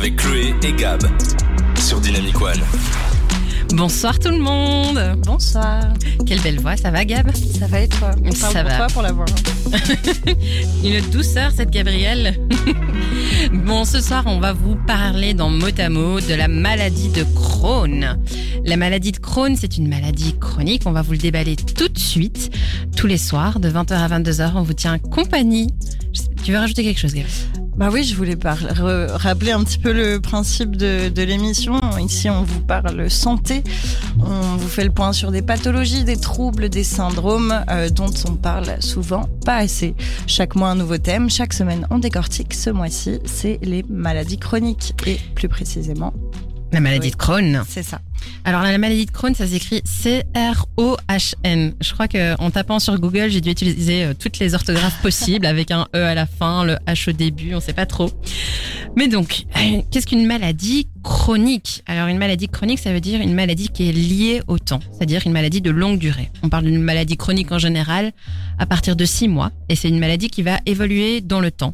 avec Chloé et Gab sur Dynamic One. Bonsoir tout le monde Bonsoir. Quelle belle voix, ça va Gab? Ça va et toi? On Ça parle pour va. toi pour la voix. Une douceur cette Gabrielle Bon, ce soir on va vous parler dans mot à mot de la maladie de Crohn. La maladie de Crohn, c'est une maladie chronique, on va vous le déballer tout de suite. Tous les soirs, de 20h à 22h, on vous tient compagnie. Tu veux rajouter quelque chose Gab? Bah oui, je voulais rappeler un petit peu le principe de, de l'émission. Ici, on vous parle santé. On vous fait le point sur des pathologies, des troubles, des syndromes euh, dont on parle souvent pas assez. Chaque mois, un nouveau thème. Chaque semaine, on décortique. Ce mois-ci, c'est les maladies chroniques. Et plus précisément, La maladie Oui. de Crohn. c'est ça. Alors la maladie de Crohn, ça s'écrit C-R-O-H-N. Je crois qu'en tapant sur Google, j'ai dû utiliser euh, toutes les orthographes possibles avec un E à la fin, le H au début, on sait pas trop. Mais donc, euh, qu'est-ce qu'une maladie chronique? Alors une maladie chronique, ça veut dire une maladie qui est liée au temps, c'est-à-dire une maladie de longue durée. On parle d'une maladie chronique en général à partir de six mois, et c'est une maladie qui va évoluer dans le temps.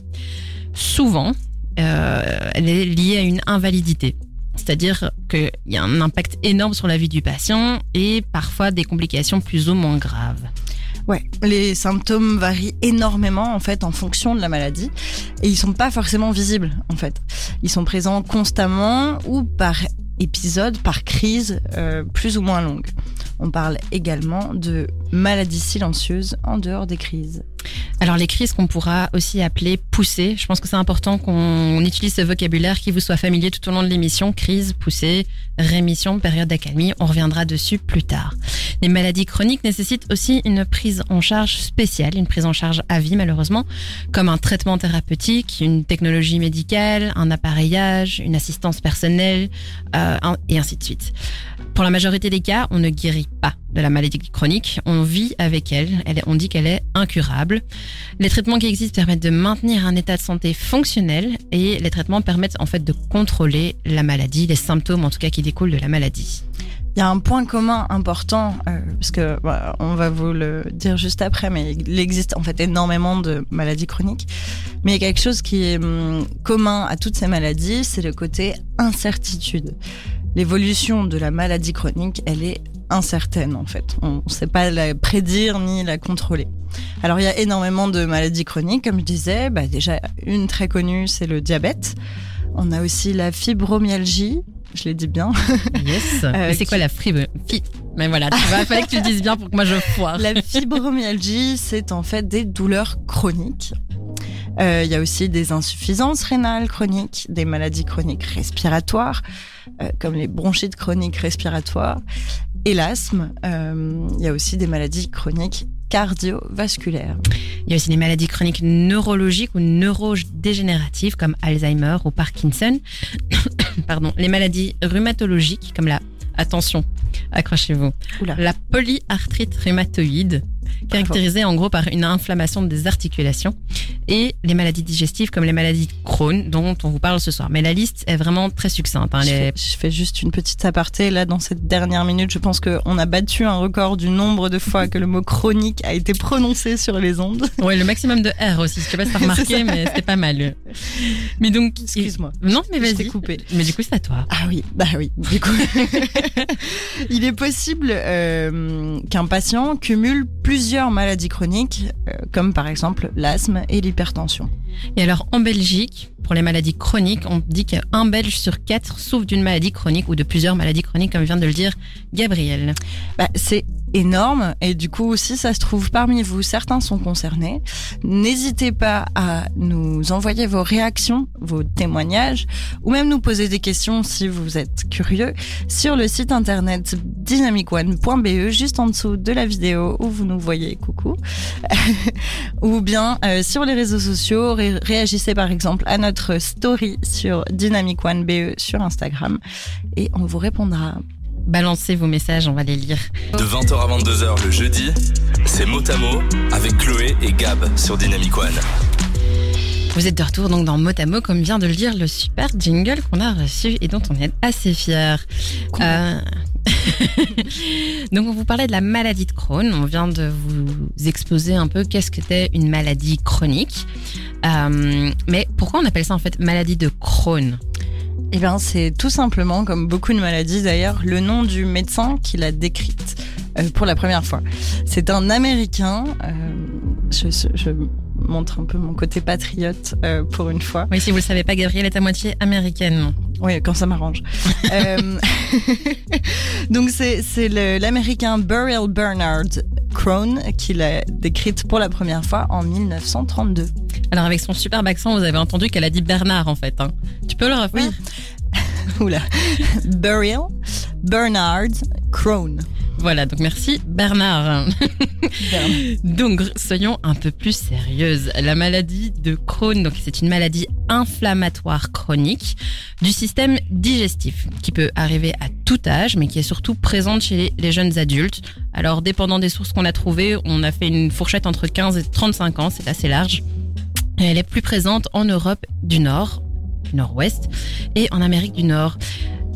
Souvent, euh, elle est liée à une invalidité. C'est-à-dire qu'il y a un impact énorme sur la vie du patient et parfois des complications plus ou moins graves. Ouais, les symptômes varient énormément en fait en fonction de la maladie et ils sont pas forcément visibles en fait. Ils sont présents constamment ou par épisode, par crise euh, plus ou moins longue. On parle également de maladies silencieuses en dehors des crises. Alors les crises qu'on pourra aussi appeler poussées, je pense que c'est important qu'on utilise ce vocabulaire qui vous soit familier tout au long de l'émission. Crise, poussée, rémission, période d'accalmie, on reviendra dessus plus tard. Les maladies chroniques nécessitent aussi une prise en charge spéciale, une prise en charge à vie malheureusement, comme un traitement thérapeutique, une technologie médicale, un appareillage, une assistance personnelle, euh, et ainsi de suite. Pour la majorité des cas, on ne guérit pas de la maladie chronique, on vit avec elle, on dit qu'elle est incurable. Les traitements qui existent permettent de maintenir un état de santé fonctionnel et les traitements permettent en fait de contrôler la maladie, les symptômes en tout cas qui découlent de la maladie. Il y a un point commun important, euh, parce que bah, on va vous le dire juste après, mais il existe en fait énormément de maladies chroniques. Mais il y a quelque chose qui est hum, commun à toutes ces maladies, c'est le côté incertitude. L'évolution de la maladie chronique, elle est incertaine en fait. On ne sait pas la prédire ni la contrôler. Alors il y a énormément de maladies chroniques, comme je disais. Bah, déjà, une très connue, c'est le diabète. On a aussi la fibromyalgie. Je l'ai dit bien. Yes. Euh, Mais c'est qui- quoi la fribe fi- Mais voilà, tu vois, il fallait que tu le dises bien pour que moi je foire. La fibromyalgie, c'est en fait des douleurs chroniques. Euh, Il y a aussi des insuffisances rénales chroniques, des maladies chroniques respiratoires, euh, comme les bronchites chroniques respiratoires, et l'asthme. Euh, Il y a aussi des maladies chroniques cardiovasculaires. Il y a aussi des maladies chroniques neurologiques ou neurodégénératives comme Alzheimer ou Parkinson. Pardon, les maladies rhumatologiques comme la attention, accrochez-vous. La polyarthrite rhumatoïde, caractérisée en gros par une inflammation des articulations, et les maladies digestives comme les maladies de Crohn, dont on vous parle ce soir. Mais la liste est vraiment très succincte. hein. Je, fais, je fais juste une petite aparté. Là, dans cette dernière minute, je pense qu'on a battu un record du nombre de fois que le mot chronique a été prononcé sur les ondes. Ouais, le maximum de R aussi. Je sais pas si t'as remarqué, mais c'était pas mal. Mais donc, Excuse-moi. non, mais vas-y. coupé. Mais du coup, c'est à toi. Ah oui, bah oui. Du coup, il est possible euh, qu'un patient cumule plusieurs maladies chroniques, euh, comme par exemple l'asthme et l'hypertension. Et alors, en Belgique, pour les maladies chroniques, on dit qu'un Belge sur quatre souffre d'une maladie chronique ou de plusieurs maladies chroniques, comme vient de le dire Gabriel. Bah, c'est énorme et du coup, si ça se trouve parmi vous, certains sont concernés. N'hésitez pas à nous envoyer vos réactions, vos témoignages ou même nous poser des questions si vous êtes curieux sur le site internet dynamicone.be juste en dessous de la vidéo où vous nous voyez coucou ou bien euh, sur les réseaux sociaux ré- réagissez par exemple à notre story sur dynamicone.be sur Instagram et on vous répondra. Balancez vos messages, on va les lire. De 20h à 22h le jeudi, c'est mot à mot avec Chloé et Gab sur Dynamic One. Vous êtes de retour donc dans Mot à Mot, comme vient de le dire le super jingle qu'on a reçu et dont on est assez fiers. Euh, donc on vous parlait de la maladie de Crohn. On vient de vous exposer un peu qu'est-ce qu'était une maladie chronique. Euh, mais pourquoi on appelle ça en fait maladie de Crohn? Eh bien, c'est tout simplement, comme beaucoup de maladies d'ailleurs, le nom du médecin qui l'a décrite euh, pour la première fois. C'est un Américain. Euh, je, montre un peu mon côté patriote euh, pour une fois. Oui, si vous le savez pas, Gabrielle est à moitié américaine. Oui, quand ça m'arrange. euh, donc c'est l'américain Burial Bernard Crone qui l'a décrite pour la première fois en 1932. Alors avec son superbe accent, vous avez entendu qu'elle a dit Bernard en fait. hein. Tu peux le refaire? Oula. Burial Bernard Crone. Voilà, donc merci Bernard. Donc soyons un peu plus sérieuses. La maladie de Crohn, donc c'est une maladie inflammatoire chronique du système digestif qui peut arriver à tout âge, mais qui est surtout présente chez les jeunes adultes. Alors dépendant des sources qu'on a trouvées, on a fait une fourchette entre 15 et 35 ans, c'est assez large. Elle est plus présente en Europe du Nord, Nord-Ouest, et en Amérique du Nord.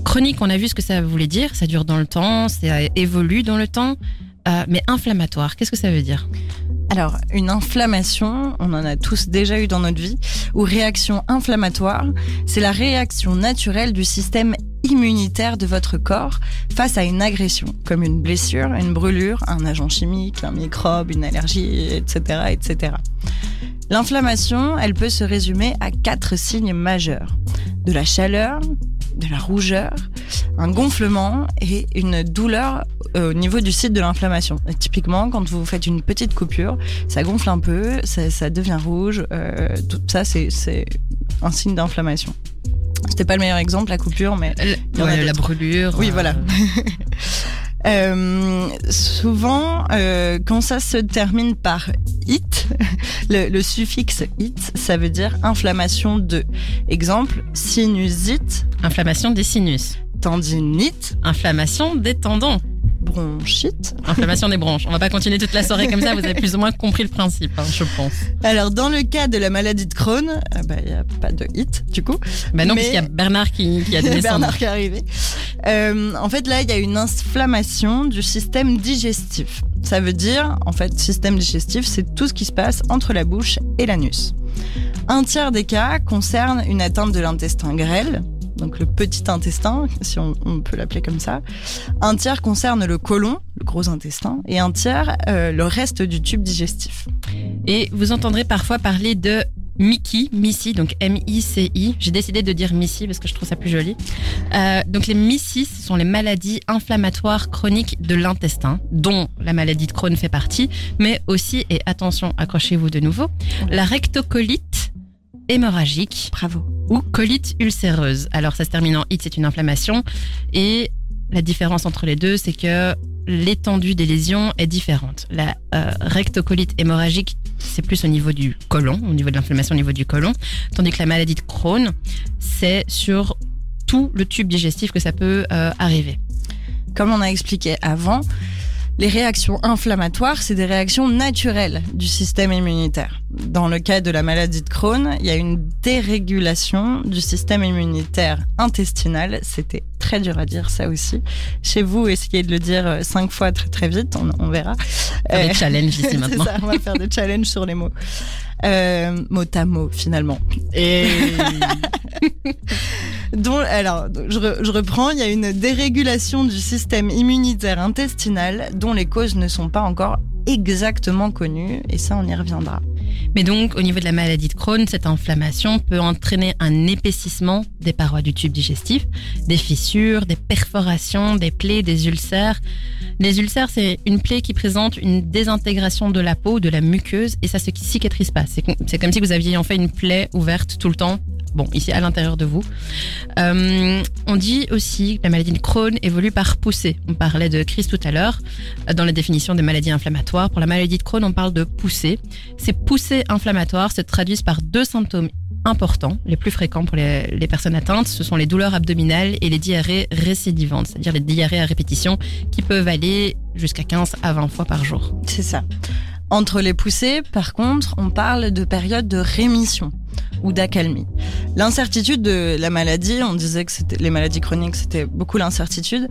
Chronique, on a vu ce que ça voulait dire. Ça dure dans le temps, ça évolue dans le temps. Euh, mais inflammatoire, qu'est-ce que ça veut dire? Alors, une inflammation, on en a tous déjà eu dans notre vie, ou réaction inflammatoire, c'est la réaction naturelle du système immunitaire de votre corps face à une agression, comme une blessure, une brûlure, un agent chimique, un microbe, une allergie, etc., etc. L'inflammation, elle peut se résumer à quatre signes majeurs. De la chaleur, de la rougeur, un gonflement et une douleur euh, au niveau du site de l'inflammation. Typiquement, quand vous faites une petite coupure, ça gonfle un peu, ça, ça devient rouge. euh, tout ça, c'est un signe d'inflammation. C'était pas le meilleur exemple, la coupure, mais y en a La brûlure. Oui, euh, voilà. Euh, souvent, euh, quand ça se termine par it, le, le suffixe it, ça veut dire inflammation de. Exemple, sinusite, Inflammation des sinus. tendinite, Inflammation des tendons. Bronchite. Inflammation des bronches. On va pas continuer toute la soirée comme ça, vous avez plus ou moins compris le principe, hein, je pense. Alors, dans le cas de la maladie de Crohn, il bah, n'y a pas de it, du coup. Bah non, Mais- puisqu'il y a Bernard qui, qui a donné. Bernard qui est arrivé. Euh, en fait, là, il y a une inflammation du système digestif. Ça veut dire, en fait, système digestif, c'est tout ce qui se passe entre la bouche et l'anus. Un tiers des cas concerne une atteinte de l'intestin grêle, donc le petit intestin, si on, peut l'appeler comme ça. Un tiers concerne le côlon, le gros intestin, et un tiers euh, le reste du tube digestif. Et vous entendrez parfois parler de Mickey, Missy, donc M-I-C-I. J'ai décidé de dire Missy parce que je trouve ça plus joli. Euh, donc les Missy, ce sont les maladies inflammatoires chroniques de l'intestin, dont la maladie de Crohn fait partie, mais aussi, et attention, accrochez-vous de nouveau, la rectocolite hémorragique Bravo. ou colite ulcéreuse. Alors ça se termine en it, c'est une inflammation, et la différence entre les deux, c'est que l'étendue des lésions est différente. La euh, rectocolite hémorragique, c'est plus au niveau du côlon, au niveau de l'inflammation au niveau du côlon, tandis que la maladie de Crohn, c'est sur tout le tube digestif que ça peut euh, arriver. Comme on a expliqué avant, les réactions inflammatoires, c'est des réactions naturelles du système immunitaire. Dans le cas de la maladie de Crohn, il y a une dérégulation du système immunitaire intestinal. C'était très dur à dire ça aussi. Chez vous, essayez de le dire euh, cinq fois très très vite, on, on verra. Faire Euh, des challenges ici maintenant. ça, on va faire des challenges sur les mots. Euh, mot à mot finalement. Et dont, alors, je, re- je reprends, il y a une dérégulation du système immunitaire intestinal dont les causes ne sont pas encore exactement connues, et ça, on y reviendra. Mais donc, au niveau de la maladie de Crohn, cette inflammation peut entraîner un épaississement des parois du tube digestif, des fissures, des perforations, des plaies, des ulcères. Les ulcères, c'est une plaie qui présente une désintégration de la peau, de la muqueuse, et ça se cicatrise pas. C'est comme si vous aviez en fait une plaie ouverte tout le temps. Bon, ici à l'intérieur de vous. Euh, on dit aussi que la maladie de Crohn évolue par poussée. On parlait de crise tout à l'heure euh, dans la définition des maladies inflammatoires. Pour la maladie de Crohn, on parle de poussée. Ces poussées inflammatoires se traduisent par deux symptômes importants, les plus fréquents pour les, les personnes atteintes. Ce sont les douleurs abdominales et les diarrhées récidivantes, c'est-à-dire les diarrhées à répétition qui peuvent aller jusqu'à 15 à 20 fois par jour. C'est ça. Entre les poussées, par contre, on parle de période de rémission ou d'accalmie. L'incertitude de la maladie, on disait que les maladies chroniques, c'était beaucoup l'incertitude.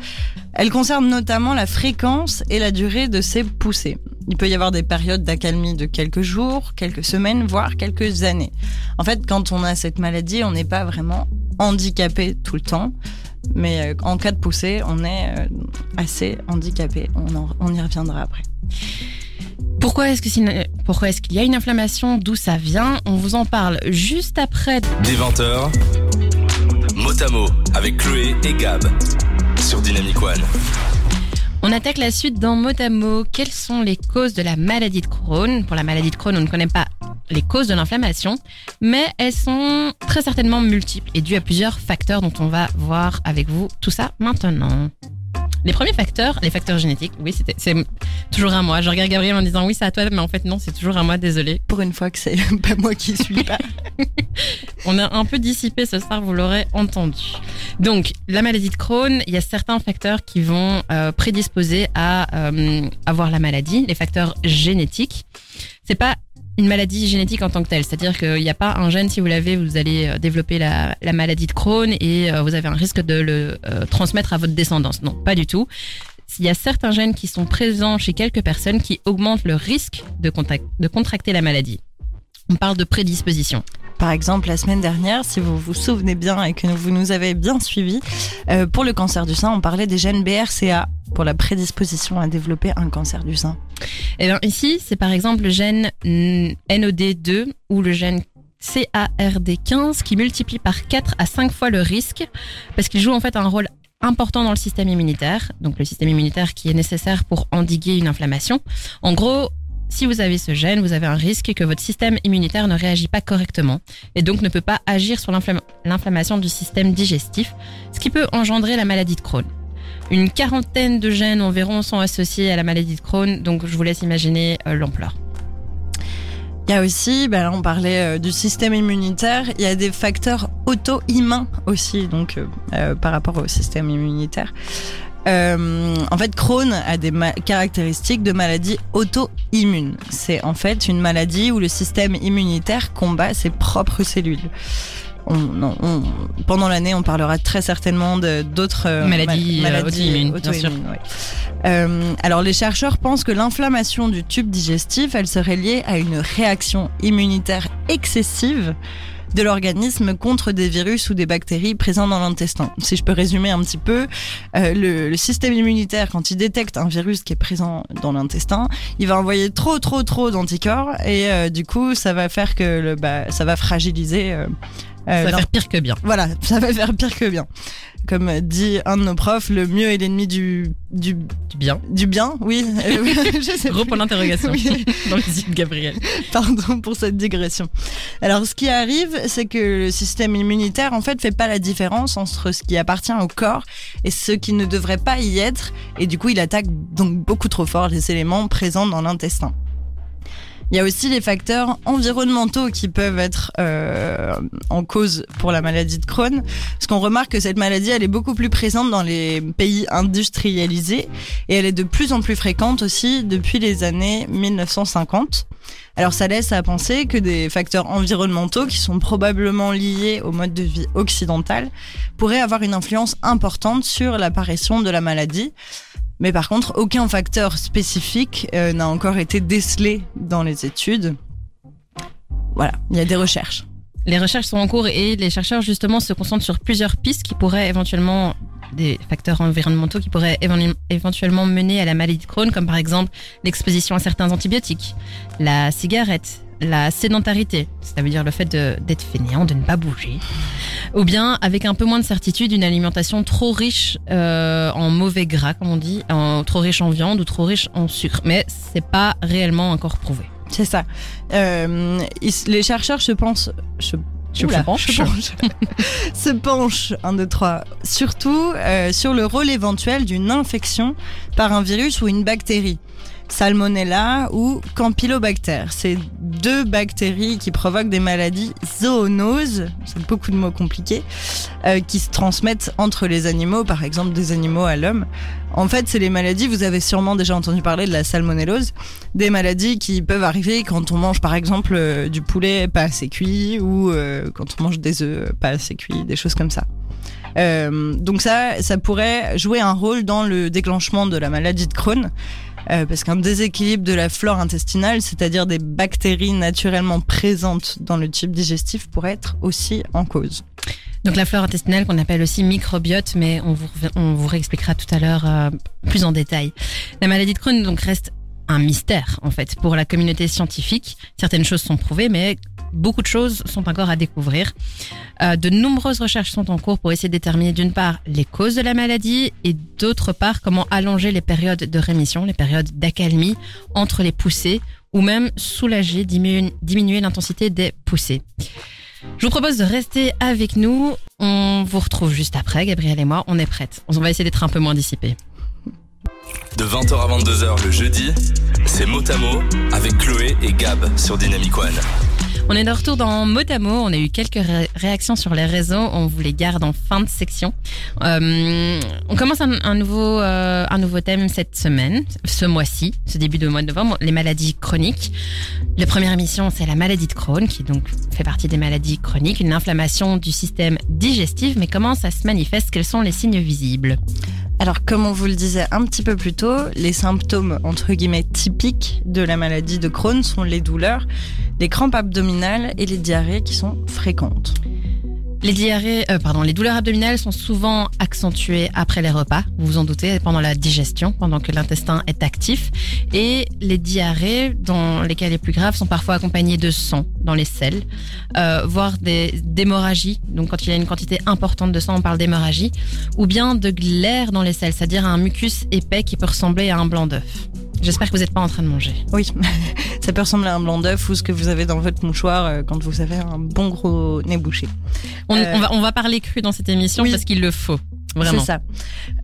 Elle concerne notamment la fréquence et la durée de ces poussées. Il peut y avoir des périodes d'accalmie de quelques jours, quelques semaines, voire quelques années. En fait, quand on a cette maladie, on n'est pas vraiment handicapé tout le temps. Mais euh, en cas de poussée, on est euh, assez handicapé. On, y reviendra après. Pourquoi est-ce que pourquoi est-ce qu'il y a une inflammation? D'où ça vient? On vous en parle juste après. Des 20h, mot à mot avec Chloé et Gab sur Dynamic One. On attaque la suite dans mot à mot. Quelles sont les causes de la maladie de Crohn? Pour la maladie de Crohn, on ne connaît pas les causes de l'inflammation, mais elles sont très certainement multiples et dues à plusieurs facteurs dont on va voir avec vous tout ça maintenant. Les premiers facteurs, les facteurs génétiques, oui, c'était- c'est toujours à moi. Je regarde Gabriel en disant oui, c'est à toi, mais en fait non, c'est toujours à moi, désolé. Pour une fois que c'est pas moi qui suis pas. On a un peu dissipé ce soir, vous l'aurez entendu. Donc, la maladie de Crohn, il y a certains facteurs qui vont euh, prédisposer à euh, avoir la maladie, les facteurs génétiques. C'est pas une maladie génétique en tant que telle, c'est-à-dire qu'il n'y a pas un gène, si vous l'avez, vous allez euh, développer la, la maladie de Crohn et euh, vous avez un risque de le euh, transmettre à votre descendance. Non, pas du tout. Il y a certains gènes qui sont présents chez quelques personnes qui augmentent le risque de, de contracter la maladie. On parle de prédisposition. Par exemple, la semaine dernière, si vous vous souvenez bien et que vous nous avez bien suivis, euh, pour le cancer du sein, on parlait des gènes BRCA pour la prédisposition à développer un cancer du sein. Eh bien, ici, c'est par exemple le gène mm, NOD2 ou le gène CARD15 qui multiplie par 4 à 5 fois le risque parce qu'il joue en fait un rôle important dans le système immunitaire, donc le système immunitaire qui est nécessaire pour endiguer une inflammation. En gros, si vous avez ce gène, vous avez un risque que votre système immunitaire ne réagit pas correctement et donc ne peut pas agir sur l'inflamma- l'inflammation du système digestif, ce qui peut engendrer la maladie de Crohn. Une quarantaine de gènes environ sont associés à la maladie de Crohn, donc je vous laisse imaginer euh, l'ampleur. Il y a aussi, ben on parlait euh, du système immunitaire, il y a des facteurs auto-immuns aussi, donc euh, par rapport au système immunitaire. Euh, en fait, Crohn a des caractéristiques de maladie auto-immune. C'est en fait une maladie où le système immunitaire combat ses propres cellules. On, non, on- pendant l'année, on parlera très certainement d'autres euh, Maladies, euh, auto-immunes, bien sûr. ouais. Euh, alors, les chercheurs pensent que l'inflammation du tube digestif, elle serait liée à une réaction immunitaire excessive de l'organisme contre des virus ou des bactéries présents dans l'intestin. Si je peux résumer un petit peu, euh, le, le système immunitaire, quand il détecte un virus qui est présent dans l'intestin, il va envoyer trop, trop, trop d'anticorps et euh, du coup, ça va faire que le, bah, ça va fragiliser. Euh, Ça va faire pire que bien. voilà, ça va faire pire que bien. Comme dit un de nos profs, le mieux est l'ennemi du, du, Du bien. du bien, oui. Euh, je sais Gros point d'interrogation Oui. dans les yeux de Gabriel. Pardon pour cette digression. Alors, ce qui arrive, c'est que le système immunitaire, en fait, fait pas la différence entre ce qui appartient au corps et ce qui ne devrait pas y être. Et du coup, il attaque donc beaucoup trop fort les éléments présents dans l'intestin. Il y a aussi les facteurs environnementaux qui peuvent être euh, en cause pour la maladie de Crohn, parce qu'on remarque que cette maladie, elle est beaucoup plus présente dans les pays industrialisés et elle est de plus en plus fréquente aussi depuis les années 1950. Alors ça laisse à penser que des facteurs environnementaux qui sont probablement liés au mode de vie occidental pourraient avoir une influence importante sur l'apparition de la maladie. Mais par contre, aucun facteur spécifique euh, n'a encore été décelé dans les études. Voilà, il y a des recherches. Les recherches sont en cours et les chercheurs justement se concentrent sur plusieurs pistes qui pourraient éventuellement des facteurs environnementaux qui pourraient éventuellement mener à la maladie de Crohn, comme par exemple l'exposition à certains antibiotiques, la cigarette, la sédentarité, ça veut dire le fait d'être fainéant, de ne pas bouger, ou bien avec un peu moins de certitude, une alimentation trop riche euh, en mauvais gras, comme on dit, en, trop riche en viande ou trop riche en sucre. Mais c'est pas réellement encore prouvé. C'est ça. Euh, ils- les chercheurs se pensent... Je, Je Oula, pense. je penche. se penchent, un, deux, trois, surtout euh, sur le rôle éventuel d'une infection par un virus ou une bactérie. Salmonella ou Campylobacter. C'est deux bactéries qui provoquent des maladies zoonoses, c'est beaucoup de mots compliqués, euh, qui se transmettent entre les animaux, par exemple des animaux à l'homme. En fait, c'est les maladies, vous avez sûrement déjà entendu parler de la salmonellose, des maladies qui peuvent arriver quand on mange par exemple euh, du poulet pas assez cuit ou euh, quand on mange des œufs pas assez cuits, des choses comme ça. Euh, donc ça, ça pourrait jouer un rôle dans le déclenchement de la maladie de Crohn. Euh, parce qu'un déséquilibre de la flore intestinale, c'est-à-dire des bactéries naturellement présentes dans le tube digestif, pourrait être aussi en cause. Donc la flore intestinale qu'on appelle aussi microbiote, mais on vous, on vous réexpliquera tout à l'heure euh, plus en détail. La maladie de Crohn donc reste un mystère en fait pour la communauté scientifique. Certaines choses sont prouvées, mais beaucoup de choses sont encore à découvrir. Euh, de nombreuses recherches sont en cours pour essayer de déterminer d'une part les causes de la maladie et d'autre part comment allonger les périodes de rémission, les périodes d'accalmie entre les poussées ou même soulager, diminuer, l'intensité des poussées. Je vous propose de rester avec nous. On vous retrouve juste après, Gabriel et moi. On est prêtes. On va essayer d'être un peu moins dissipés. De 20h à 22h le jeudi, c'est Motamo avec Chloé et Gab sur Dynamic One. On est de retour dans Motamo. On a eu quelques ré réactions sur les réseaux. On vous les garde en fin de section. Euh, on commence un, un nouveau, euh, un nouveau thème cette semaine, ce mois-ci, ce début de mois de novembre, les maladies chroniques. La première émission, c'est la maladie de Crohn, qui donc fait partie des maladies chroniques, une inflammation du système digestif. Mais comment ça se manifeste? Quels sont les signes visibles? Alors, comme on vous le disait un petit peu plus tôt, les symptômes entre guillemets typiques de la maladie de Crohn sont les douleurs, les crampes abdominales et les diarrhées qui sont fréquentes. Les diarrhées, euh, pardon, les douleurs abdominales sont souvent accentuées après les repas. Vous vous en doutez, pendant la digestion, pendant que l'intestin est actif. Et les diarrhées, dans les cas les plus graves, sont parfois accompagnées de sang dans les selles, euh, voire des d'hémorragie. Donc, quand il y a une quantité importante de sang, on parle d'hémorragie, ou bien de glaire dans les selles, c'est-à-dire un mucus épais qui peut ressembler à un blanc d'œuf. J'espère que vous n'êtes pas en train de manger. Oui, ça peut ressembler à un blanc d'œuf ou ce que vous avez dans votre mouchoir euh, quand vous avez un bon gros nez bouché. On, Euh, on va, on va parler cru dans cette émission oui. parce qu'il le faut. Vraiment. C'est ça.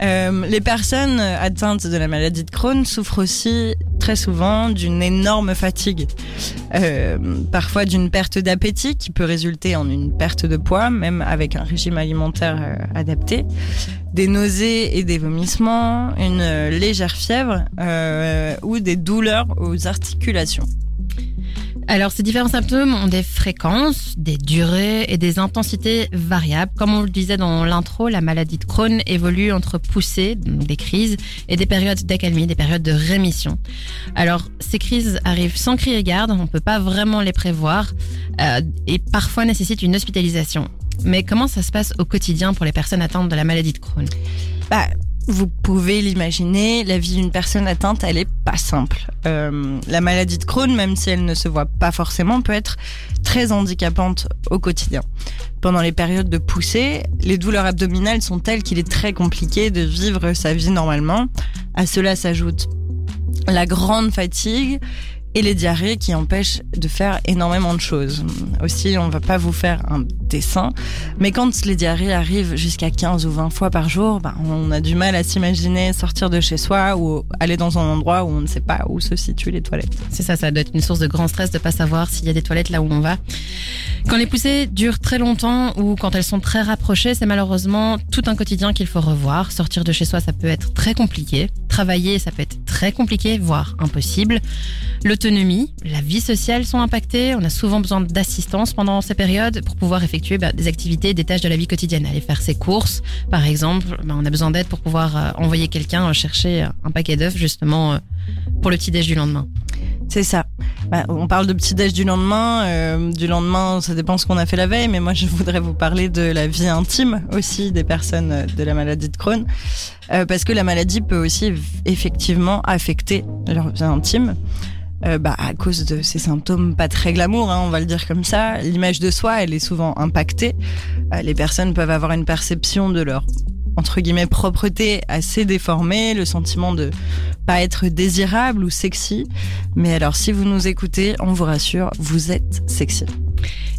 Euh, les personnes atteintes de la maladie de Crohn souffrent aussi très souvent d'une énorme fatigue, euh, parfois d'une perte d'appétit qui peut résulter en une perte de poids, même avec un régime alimentaire euh, adapté, des nausées et des vomissements, une légère fièvre ou des douleurs aux articulations. Alors, ces différents symptômes ont des fréquences, des durées et des intensités variables. Comme on le disait dans l'intro, la maladie de Crohn évolue entre poussées, des crises, et des périodes d'accalmie, des périodes de rémission. Alors, ces crises arrivent sans crier garde, on ne peut pas vraiment les prévoir, euh, et parfois nécessitent une hospitalisation. Mais comment ça se passe au quotidien pour les personnes atteintes de la maladie de Crohn? Bah, vous pouvez l'imaginer, la vie d'une personne atteinte, elle est pas simple. Euh, la maladie de Crohn, même si elle ne se voit pas forcément, peut être très handicapante au quotidien. Pendant les périodes de poussée, les douleurs abdominales sont telles qu'il est très compliqué de vivre sa vie normalement. À cela s'ajoute la grande fatigue et les diarrhées qui empêchent de faire énormément de choses. Aussi, on va pas vous faire un dessin, mais quand les diarrhées arrivent jusqu'à 15 ou 20 fois par jour, bah, on a du mal à s'imaginer sortir de chez soi ou aller dans un endroit où on ne sait pas où se situent les toilettes. C'est ça, ça doit être une source de grand stress de pas savoir s'il y a des toilettes là où on va. Quand les poussées durent très longtemps ou quand elles sont très rapprochées, c'est malheureusement tout un quotidien qu'il faut revoir. Sortir de chez soi, ça peut être très compliqué. Travailler, ça peut être très compliqué, voire impossible. L'autonomie, la vie sociale sont impactées. On a souvent besoin d'assistance pendant ces périodes pour pouvoir effectuer bah, des activités, des tâches de la vie quotidienne. Aller faire ses courses, par exemple. Bah, on a besoin d'aide pour pouvoir euh, envoyer quelqu'un euh, chercher un paquet d'œufs justement euh, pour le petit déj du lendemain. C'est ça. Bah, on parle de petit déj du lendemain. Euh, du lendemain, ça dépend ce qu'on a fait la veille, mais moi je voudrais vous parler de la vie intime aussi des personnes de la maladie de Crohn, euh, parce que la maladie peut aussi effectivement affecter leur vie intime. Euh, bah, à cause de ces symptômes pas très glamour, hein, on va le dire comme ça. L'image de soi, elle est souvent impactée. Euh, les personnes peuvent avoir une perception de leur entre guillemets propreté assez déformée, le sentiment de pas être désirable ou sexy. Mais alors si vous nous écoutez, on vous rassure, vous êtes sexy.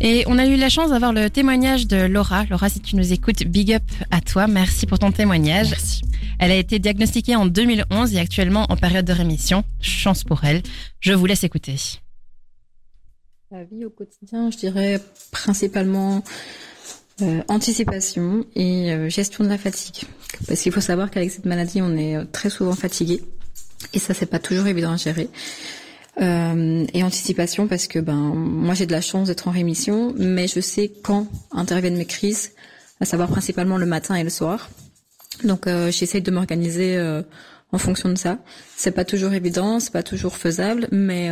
Et on a eu la chance d'avoir le témoignage de Laura. Laura, si tu nous écoutes, big up à toi. Merci pour ton témoignage. Merci. Elle a été diagnostiquée en 2011 et actuellement en période de rémission. Chance pour elle. Je vous laisse écouter. La vie au quotidien, je dirais principalement euh, anticipation et euh, gestion de la fatigue. Parce qu'il faut savoir qu'avec cette maladie, on est euh, très souvent fatigué et ça, c'est pas toujours évident à gérer. Et anticipation parce que ben moi j'ai de la chance d'être en rémission, mais je sais quand interviennent mes crises, à savoir principalement le matin et le soir. Donc j'essaye de m'organiser en fonction de ça. C'est pas toujours évident, c'est pas toujours faisable, mais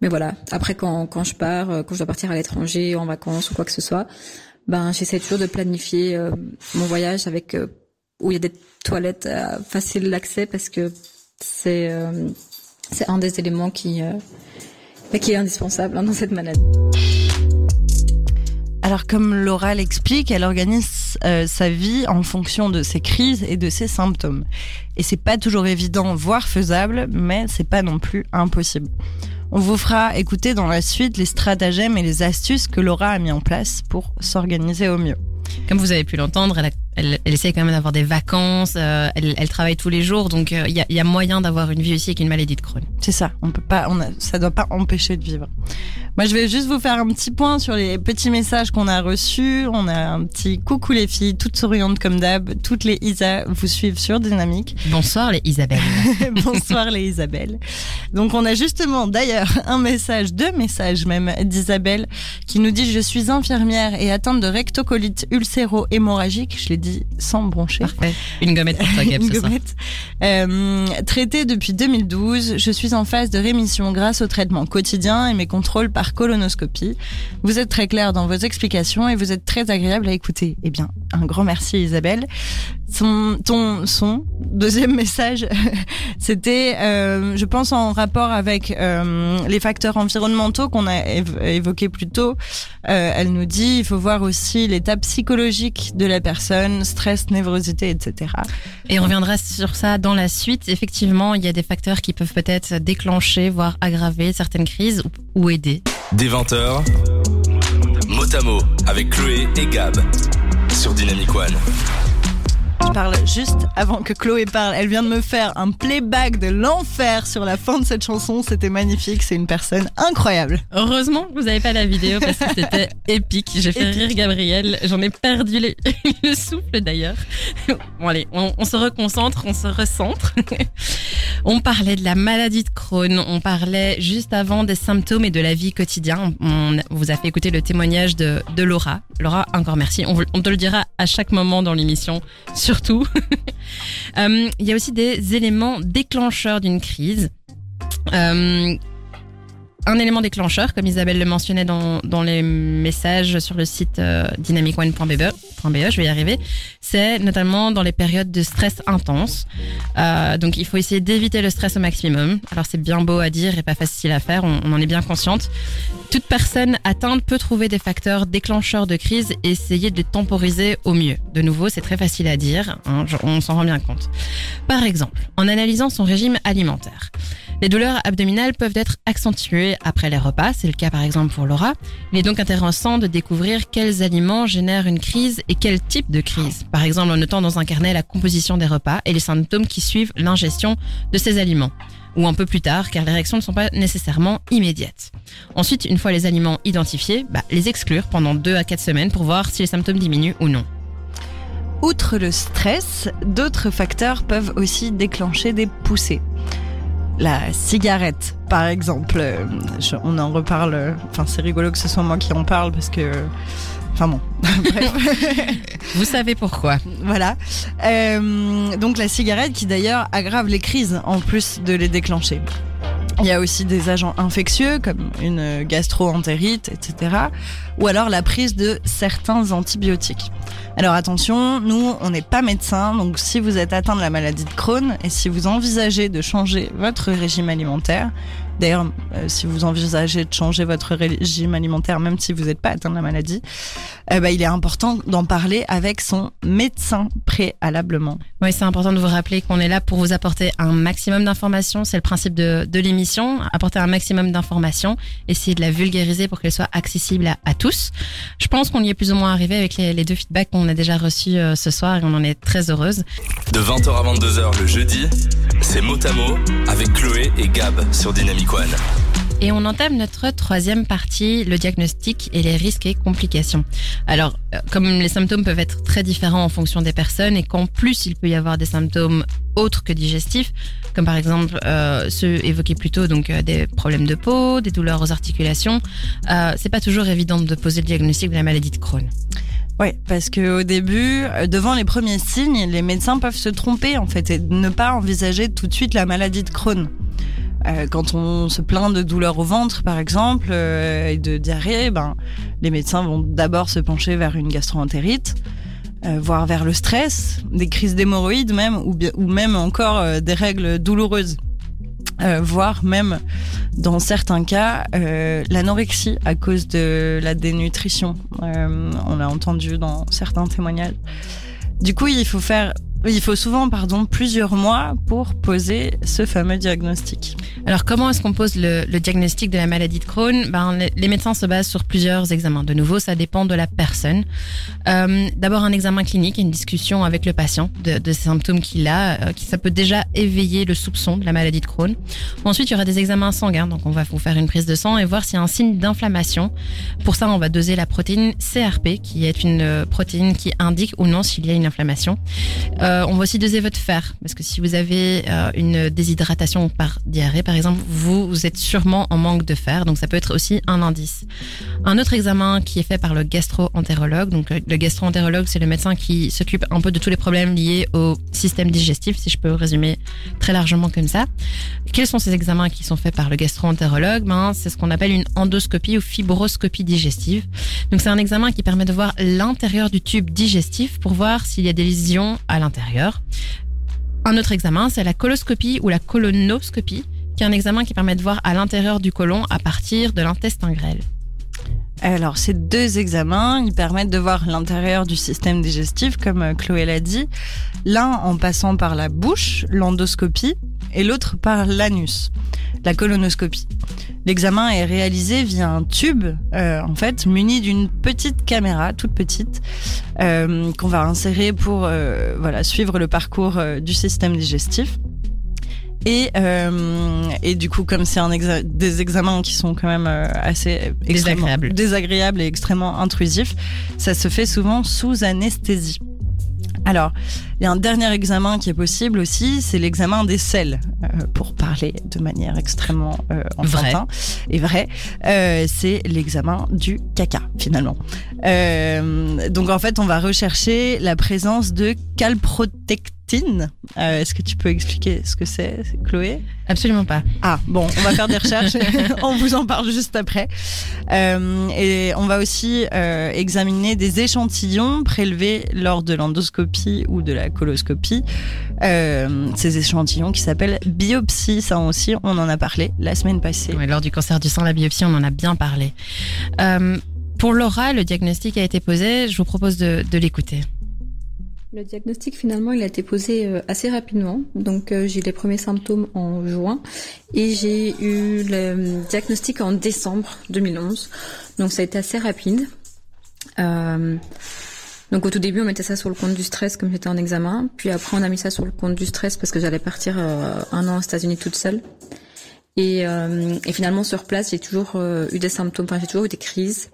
mais voilà. Après quand quand je pars, quand je dois partir à l'étranger en vacances ou quoi que ce soit, ben j'essaie toujours de planifier euh, mon voyage avec euh, où il y a des toilettes euh, faciles d'accès parce que c'est c'est un des éléments qui qui est indispensable hein, dans cette maladie. Alors comme Laura l'explique, elle organise sa vie en fonction de ses crises et de ses symptômes. Et c'est pas toujours évident, voire faisable, mais c'est pas non plus impossible. On vous fera écouter dans la suite les stratagèmes et les astuces que Laura a mis en place pour s'organiser au mieux. Comme vous avez pu l'entendre, elle a elle, elle essaie quand même d'avoir des vacances, euh, elle, elle, travaille tous les jours, donc il euh, y, a, y, a, moyen d'avoir une vie aussi avec une maladie de Crohn. C'est ça, on peut pas, on a, ça doit pas empêcher de vivre. Moi, je vais juste vous faire un petit point sur les petits messages qu'on a reçus. On a un petit coucou les filles, toutes souriantes comme d'hab. Toutes les Isa vous suivent sur Dynamique. Bonsoir les Isabelle. Bonsoir les Isabelle. Donc on a justement d'ailleurs un message, deux messages même d'Isabelle qui nous dit je suis infirmière et atteinte de rectocolite ulcéro-hémorragique. Je l'ai dit sans broncher. Parfait. Une gommette pour toi, Une gommette. Euh, traitée depuis 2012, je suis en phase de rémission grâce au traitement quotidien et mes contrôles par colonoscopie. Vous êtes très clair dans vos explications et vous êtes très agréable à écouter. Eh bien, un grand merci Isabelle. Son, ton, son deuxième message, c'était, euh, je pense, en rapport avec euh, les facteurs environnementaux qu'on a évoqués plus tôt. Euh, elle nous dit, il faut voir aussi l'état psychologique de la personne, stress, névrosité, etc. Et on reviendra sur ça dans la suite. Effectivement, il y a des facteurs qui peuvent peut-être déclencher, voire aggraver certaines crises ou, aider. Des 20 mot avec Chloé et Gab sur Dynamic One. Je parle juste avant que Chloé parle. Elle vient de me faire un playback de l'enfer sur la fin de cette chanson. C'était magnifique. C'est une personne incroyable. Heureusement que vous n'avez pas la vidéo parce que c'était épique. J'ai fait rire Gabriel. J'en ai perdu le souffle d'ailleurs. Bon allez, on, se reconcentre, on se recentre. On parlait de la maladie de Crohn. On parlait juste avant des symptômes et de la vie quotidienne. On vous a fait écouter le témoignage de, de Laura. Laura, encore merci. On, on te le dira à chaque moment dans l'émission surtout. Euh, il y a aussi des éléments déclencheurs d'une crise. Euh, un élément déclencheur, comme Isabelle le mentionnait dans, dans les messages sur le site euh, dynamicone.be, je vais y arriver, c'est notamment dans les périodes de stress intense. Euh, donc il faut essayer d'éviter le stress au maximum. Alors c'est bien beau à dire et pas facile à faire, on, en est bien consciente. Toute personne atteinte peut trouver des facteurs déclencheurs de crise et essayer de les temporiser au mieux. De nouveau, c'est très facile à dire, hein, on s'en rend bien compte. Par exemple, en analysant son régime alimentaire. Les douleurs abdominales peuvent être accentuées après les repas, c'est le cas par exemple pour Laura. Il est donc intéressant de découvrir quels aliments génèrent une crise et quel type de crise. Par exemple en notant dans un carnet la composition des repas et les symptômes qui suivent l'ingestion de ces aliments ou un peu plus tard, car les réactions ne sont pas nécessairement immédiates. Ensuite, une fois les aliments identifiés, bah, les exclure pendant 2 à 4 semaines pour voir si les symptômes diminuent ou non. Outre le stress, d'autres facteurs peuvent aussi déclencher des poussées la cigarette, par exemple. Euh, on en reparle. Enfin, c'est rigolo que ce soit moi qui en parle parce que. Enfin bon. Vous savez pourquoi. Voilà. Euh, donc la cigarette qui d'ailleurs aggrave les crises en plus de les déclencher. Il y a aussi des agents infectieux comme une gastro-entérite, etc. Ou alors la prise de certains antibiotiques. Alors attention, nous, on n'est pas médecin, donc si vous êtes atteint de la maladie de Crohn et si vous envisagez de changer votre régime alimentaire, D'ailleurs, euh, si vous envisagez de changer votre régime alimentaire, même si vous n'êtes pas atteint de la maladie, euh, bah, il est important d'en parler avec son médecin préalablement. Oui, c'est important de vous rappeler qu'on est là pour vous apporter un maximum d'informations. C'est le principe de, de l'émission, apporter un maximum d'informations, essayer de la vulgariser pour qu'elle soit accessible à, tous. Je pense qu'on y est plus ou moins arrivé avec les, les deux feedbacks qu'on a déjà reçus euh, ce soir et on en est très heureuse. De 20h à 22h le jeudi, c'est mot à mot avec Chloé et Gab sur Dynamique et on entame notre troisième partie, le diagnostic et les risques et complications. Alors, euh, comme les symptômes peuvent être très différents en fonction des personnes et qu'en plus il peut y avoir des symptômes autres que digestifs, comme par exemple euh, ceux évoqués plus tôt, donc euh, des problèmes de peau, des douleurs aux articulations, euh, c'est pas toujours évident de poser le diagnostic de la maladie de Crohn. Oui, parce que au début, devant les premiers signes, les médecins peuvent se tromper en fait et ne pas envisager tout de suite la maladie de Crohn. Euh, quand on se plaint de douleurs au ventre, par exemple, euh, et de diarrhée, ben, les médecins vont d'abord se pencher vers une gastroentérite, euh, voire vers le stress, des crises d'hémorroïdes même, ou, bien, ou même encore euh, des règles douloureuses. Euh, voire même dans certains cas l'anorexie à cause de la dénutrition. On a entendu dans certains témoignages. Du coup, il faut faire il faut souvent pardon, plusieurs mois pour poser ce fameux diagnostic. Alors, comment est-ce qu'on pose le, diagnostic de la maladie de Crohn? Ben, les, médecins se basent sur plusieurs examens. De nouveau, ça dépend de la personne. Euh, D'abord, un examen clinique, une discussion avec le patient de, de ces symptômes qu'il a, euh, qui ça peut déjà éveiller le soupçon de la maladie de Crohn. Ensuite, il y aura des examens sanguins. Donc, on va vous faire une prise de sang et voir s'il y a un signe d'inflammation. Pour ça, on va doser la protéine CRP, qui est une euh, protéine qui indique ou non s'il y a une inflammation. On va aussi doser votre fer, parce que si vous avez euh, une déshydratation par diarrhée, par exemple, vous, êtes sûrement en manque de fer, donc ça peut être aussi un indice. Un autre examen qui est fait par le gastro-entérologue, donc le gastro-entérologue, c'est le médecin qui s'occupe un peu de tous les problèmes liés au système digestif, si je peux résumer très largement comme ça. Quels sont ces examens qui sont faits par le gastro-entérologue? Ben, C'est ce qu'on appelle une endoscopie ou fibroscopie digestive. Donc c'est un examen qui permet de voir l'intérieur du tube digestif pour voir s'il y a des lésions à l'intérieur. Un autre examen, c'est la coloscopie ou la colonoscopie, qui est un examen qui permet de voir à l'intérieur du côlon à partir de l'intestin grêle. Alors, ces deux examens, ils permettent de voir l'intérieur du système digestif, comme Chloé l'a dit, l'un en passant par la bouche, l'endoscopie, et l'autre par l'anus, la colonoscopie. L'examen est réalisé via un tube, euh, en fait, muni d'une petite caméra, toute petite, euh, qu'on va insérer pour euh, voilà suivre le parcours du système digestif. Et, euh, et du coup, comme c'est exa des examens qui sont quand même assez désagréables. désagréables et extrêmement intrusifs, ça se fait souvent sous anesthésie. Alors, il y a un dernier examen qui est possible aussi, c'est l'examen des selles, euh, pour parler de manière extrêmement euh, enfantin vrai. et vrai. Euh, c'est l'examen du caca, finalement. Euh, donc en fait, on va rechercher la présence de calprotectine. Euh, Est-ce que tu peux expliquer ce que c'est, Chloé? Absolument pas. Ah bon, on va faire des recherches. on vous en parle juste après. Euh, et on va aussi euh, examiner des échantillons prélevés lors de l'endoscopie ou de la coloscopie. Ces échantillons qui s'appellent biopsie. Ça aussi, on en a parlé la semaine passée. Ouais, lors du cancer du sang, la biopsie, on en a bien parlé. Pour Laura, le diagnostic a été posé. Je vous propose de, de l'écouter. Le diagnostic finalement il a été posé euh, assez rapidement, donc euh, j'ai eu les premiers symptômes en juin et j'ai eu le diagnostic en décembre 2011, donc ça a été assez rapide. Euh, donc au tout début on mettait ça sur le compte du stress comme j'étais en examen, puis après on a mis ça sur le compte du stress parce que j'allais partir un an aux États-Unis toute seule. Et, et, finalement sur place j'ai toujours eu des symptômes, enfin j'ai toujours eu des crises.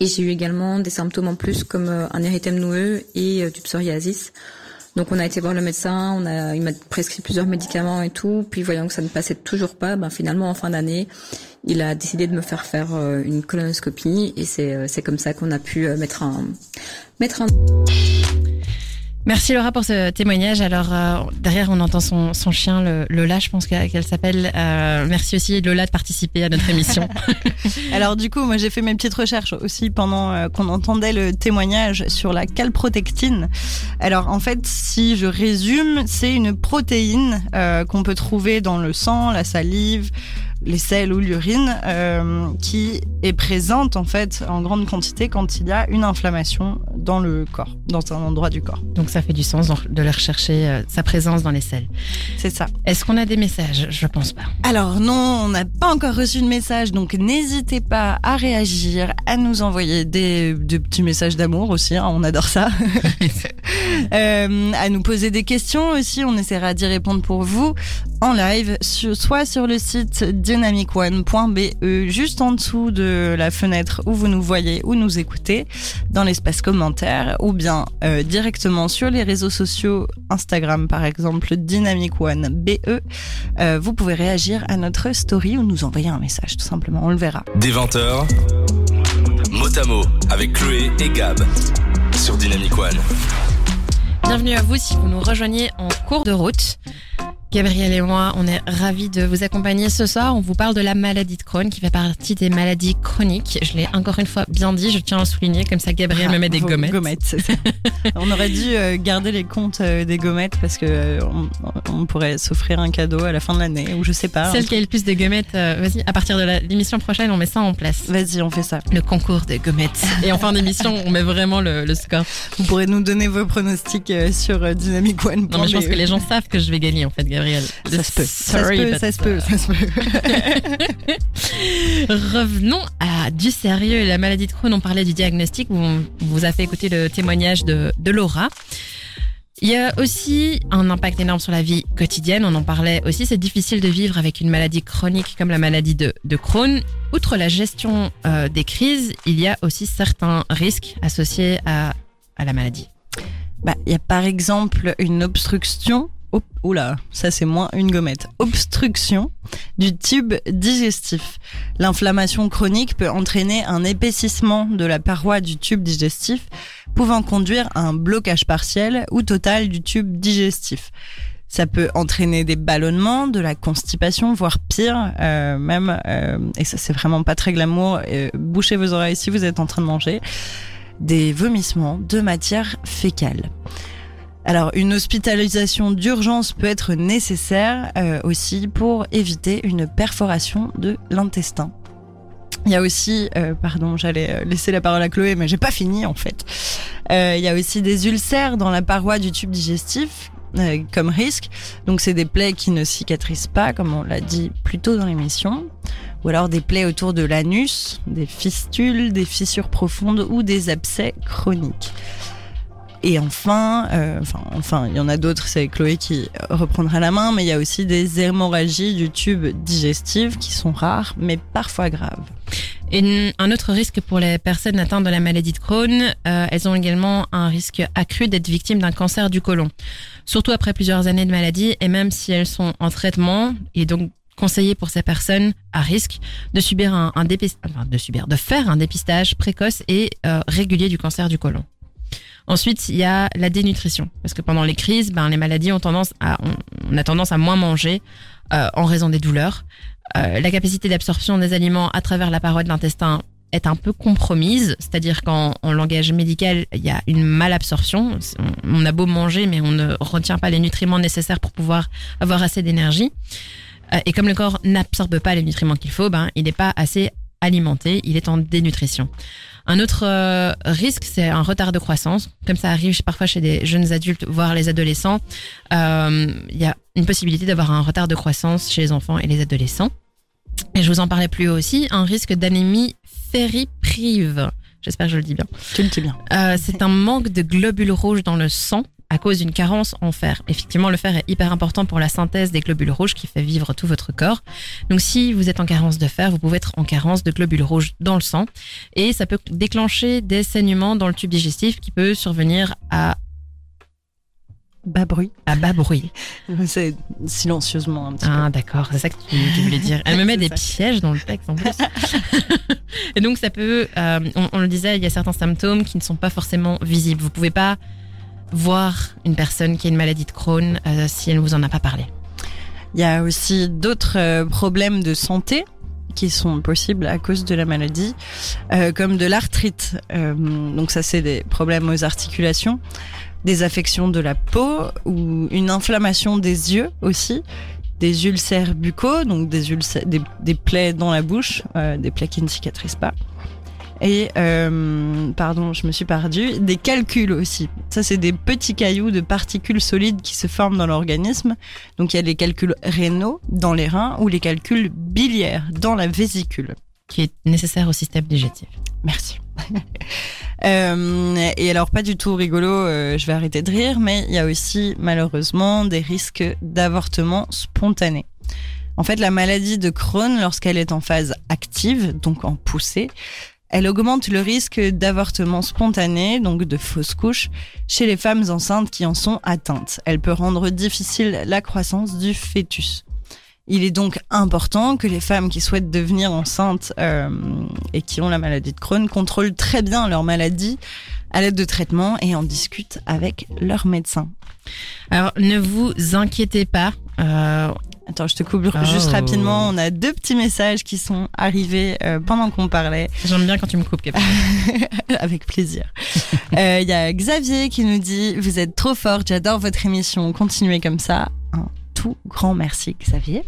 Et j'ai eu également des symptômes en plus comme euh, un érythème noueux et euh, du psoriasis. Donc on a été voir le médecin, on a, il m'a prescrit plusieurs médicaments et tout. Puis voyant que ça ne passait toujours pas, ben finalement en fin d'année, il a décidé de me faire faire euh, une colonoscopie et c'est c'est comme ça qu'on a pu mettre un mettre un Merci Laura pour ce témoignage. Alors euh, derrière on entend son, son chien le, Lola, je pense qu'elle s'appelle. Euh, merci aussi Lola de participer à notre émission. Alors du coup moi j'ai fait mes petites recherches aussi pendant euh, qu'on entendait le témoignage sur la calprotectine. Alors en fait si je résume c'est une protéine euh, qu'on peut trouver dans le sang, la salive les selles ou l'urine, euh, qui est présente en fait en grande quantité quand il y a une inflammation dans le corps, dans un endroit du corps. Donc ça fait du sens de leur chercher euh, sa présence dans les selles. C'est ça. Est-ce qu'on a des messages? Je pense pas. Alors non, on n'a pas encore reçu de message, donc n'hésitez pas à réagir, à nous envoyer des, des petits messages d'amour aussi, hein, on adore ça. euh, à nous poser des questions aussi, on essaiera d'y répondre pour vous en live, sur, soit sur le site dynamicone.be, juste en dessous de la fenêtre où vous nous voyez ou nous écoutez, dans l'espace commentaire, ou bien euh, directement sur les réseaux sociaux, Instagram par exemple, dynamicone.be. Euh, vous pouvez réagir à notre story ou nous envoyer un message, tout simplement, on le verra. Des 20h, Motamo avec Chloé et Gab sur Dynamic One. Bienvenue à vous si vous nous rejoignez en cours de route. Gabriel et moi, on est ravis de vous accompagner ce soir. On vous parle de la maladie de Crohn qui fait partie des maladies chroniques. Je l'ai encore une fois bien dit, je tiens à le souligner, comme ça Gabriel me met des Vos gommettes. ça. on aurait dû euh, garder les comptes euh, des gommettes parce que euh, on, on pourrait s'offrir un cadeau à la fin de l'année ou je sais pas. Celle qui a le plus de gommettes, vas-y, à partir de l'émission prochaine, on met ça en place. Vas-y, on fait ça. Le concours des gommettes. Et en fin d'émission, on met vraiment le, le score. Vous pourrez nous donner vos pronostics sur Dynamic One. Non, mais je pense que les gens savent que je vais gagner, en fait, Gabriel. Ça se peut. Ça se peut, but- ça se peut, ça se peut. Revenons à du sérieux. La maladie de Crohn, on parlait du diagnostic, on vous a fait écouter le témoignage de, de Laura. Il y a aussi un impact énorme sur la vie quotidienne. On en parlait aussi. C'est difficile de vivre avec une maladie chronique comme la maladie de, de Crohn. Outre la gestion euh, des crises, il y a aussi certains risques associés à, à la maladie. Bah, il y a par exemple une obstruction. Oh, oula, ça c'est moins une gommette. Obstruction du tube digestif. L'inflammation chronique peut entraîner un épaississement de la paroi du tube digestif, pouvant conduire à un blocage partiel ou total du tube digestif. Ça peut entraîner des ballonnements, de la constipation, voire pire, euh, même, euh, et ça c'est vraiment pas très glamour, euh, bouchez vos oreilles si vous êtes en train de manger, des vomissements de matière fécale. Alors, une hospitalisation d'urgence peut être nécessaire euh, aussi pour éviter une perforation de l'intestin. Il y a aussi, euh, pardon, j'allais euh, laisser la parole à Chloé, mais j'ai pas fini en fait. Il y a aussi des ulcères dans la paroi du tube digestif comme risque. Donc, c'est des plaies qui ne cicatrisent pas, comme on l'a dit plus tôt dans l'émission, ou alors des plaies autour de l'anus, des fistules, des fissures profondes ou des abcès chroniques. Et enfin, euh, enfin, enfin, il y en a d'autres, c'est Chloé qui reprendra la main, mais il y a aussi des hémorragies du tube digestif qui sont rares, mais parfois graves. Et un autre risque pour les personnes atteintes de la maladie de Crohn, euh, elles ont également un risque accru d'être victimes d'un cancer du côlon. Surtout après plusieurs années de maladie et même si elles sont en traitement, est donc conseillé pour ces personnes à risque de subir un, un dépis- enfin, de subir, de faire un dépistage précoce et euh, régulier du cancer du côlon. Ensuite, il y a la dénutrition, parce que pendant les crises, ben, les maladies ont tendance à, on, a tendance à moins manger euh, en raison des douleurs. Euh, la capacité d'absorption des aliments à travers la paroi de l'intestin est un peu compromise, c'est-à-dire qu'en en langage médical, il y a une malabsorption. On, on a beau manger, mais on ne retient pas les nutriments nécessaires pour pouvoir avoir assez d'énergie. Euh, et comme le corps n'absorbe pas les nutriments qu'il faut, ben, il n'est pas assez alimenté, il est en dénutrition. Un autre euh, risque, c'est un retard de croissance. Comme ça arrive parfois chez des jeunes adultes, voire les adolescents, euh, il y a une possibilité d'avoir un retard de croissance chez les enfants et les adolescents. Et je vous en parlais plus haut aussi, un risque d'anémie fériprive. J'espère que je le dis bien. Tu le dis bien. Euh, c'est un manque de globules rouges dans le sang à cause d'une carence en fer. Effectivement, le fer est hyper important pour la synthèse des globules rouges qui fait vivre tout votre corps. Donc si vous êtes en carence de fer, vous pouvez être en carence de globules rouges dans le sang et ça peut déclencher des saignements dans le tube digestif qui peut survenir à, Bas bruit. à bas bruit. C'est silencieusement un petit Ah d'accord, c'est ça que tu, tu voulais dire. Elle me met des pièges dans le texte en plus. et donc ça peut, euh, on, on le disait, il y a certains symptômes qui ne sont pas forcément visibles. Vous pouvez pas voir une personne qui a une maladie de Crohn euh, si elle ne vous en a pas parlé. Il y a aussi d'autres euh, problèmes de santé qui sont possibles à cause de la maladie, euh, comme de l'arthrite. Donc ça, c'est des problèmes aux articulations, des affections de la peau ou une inflammation des yeux aussi, des ulcères buccaux, donc des, ulcères, des, plaies dans la bouche, des plaies qui ne cicatrisent pas. Et, euh, pardon, je me suis perdue, des calculs aussi. Ça, c'est des petits cailloux de particules solides qui se forment dans l'organisme. Donc, il y a les calculs rénaux dans les reins ou les calculs biliaires dans la vésicule. qui est nécessaire au système digestif. Merci. Euh, et alors, pas du tout rigolo, euh, je vais arrêter de rire, mais il y a aussi malheureusement des risques d'avortement spontané. En fait, la maladie de Crohn, lorsqu'elle est en phase active, donc en poussée, elle augmente le risque d'avortement spontané, donc de fausse couche, chez les femmes enceintes qui en sont atteintes. Elle peut rendre difficile la croissance du fœtus. Il est donc important que les femmes qui souhaitent devenir enceintes euh, et qui ont la maladie de Crohn contrôlent très bien leur maladie à l'aide de traitements et en discutent avec leur médecin. Alors ne vous inquiétez pas, Euh, Attends, je te coupe Oh. juste rapidement. On a deux petits messages qui sont arrivés euh, pendant qu'on parlait. J'aime bien quand tu me coupes. Avec plaisir. Euh, Il y a Xavier qui nous dit Vous êtes trop fort, j'adore votre émission, continuez comme ça. Un tout grand merci, Xavier.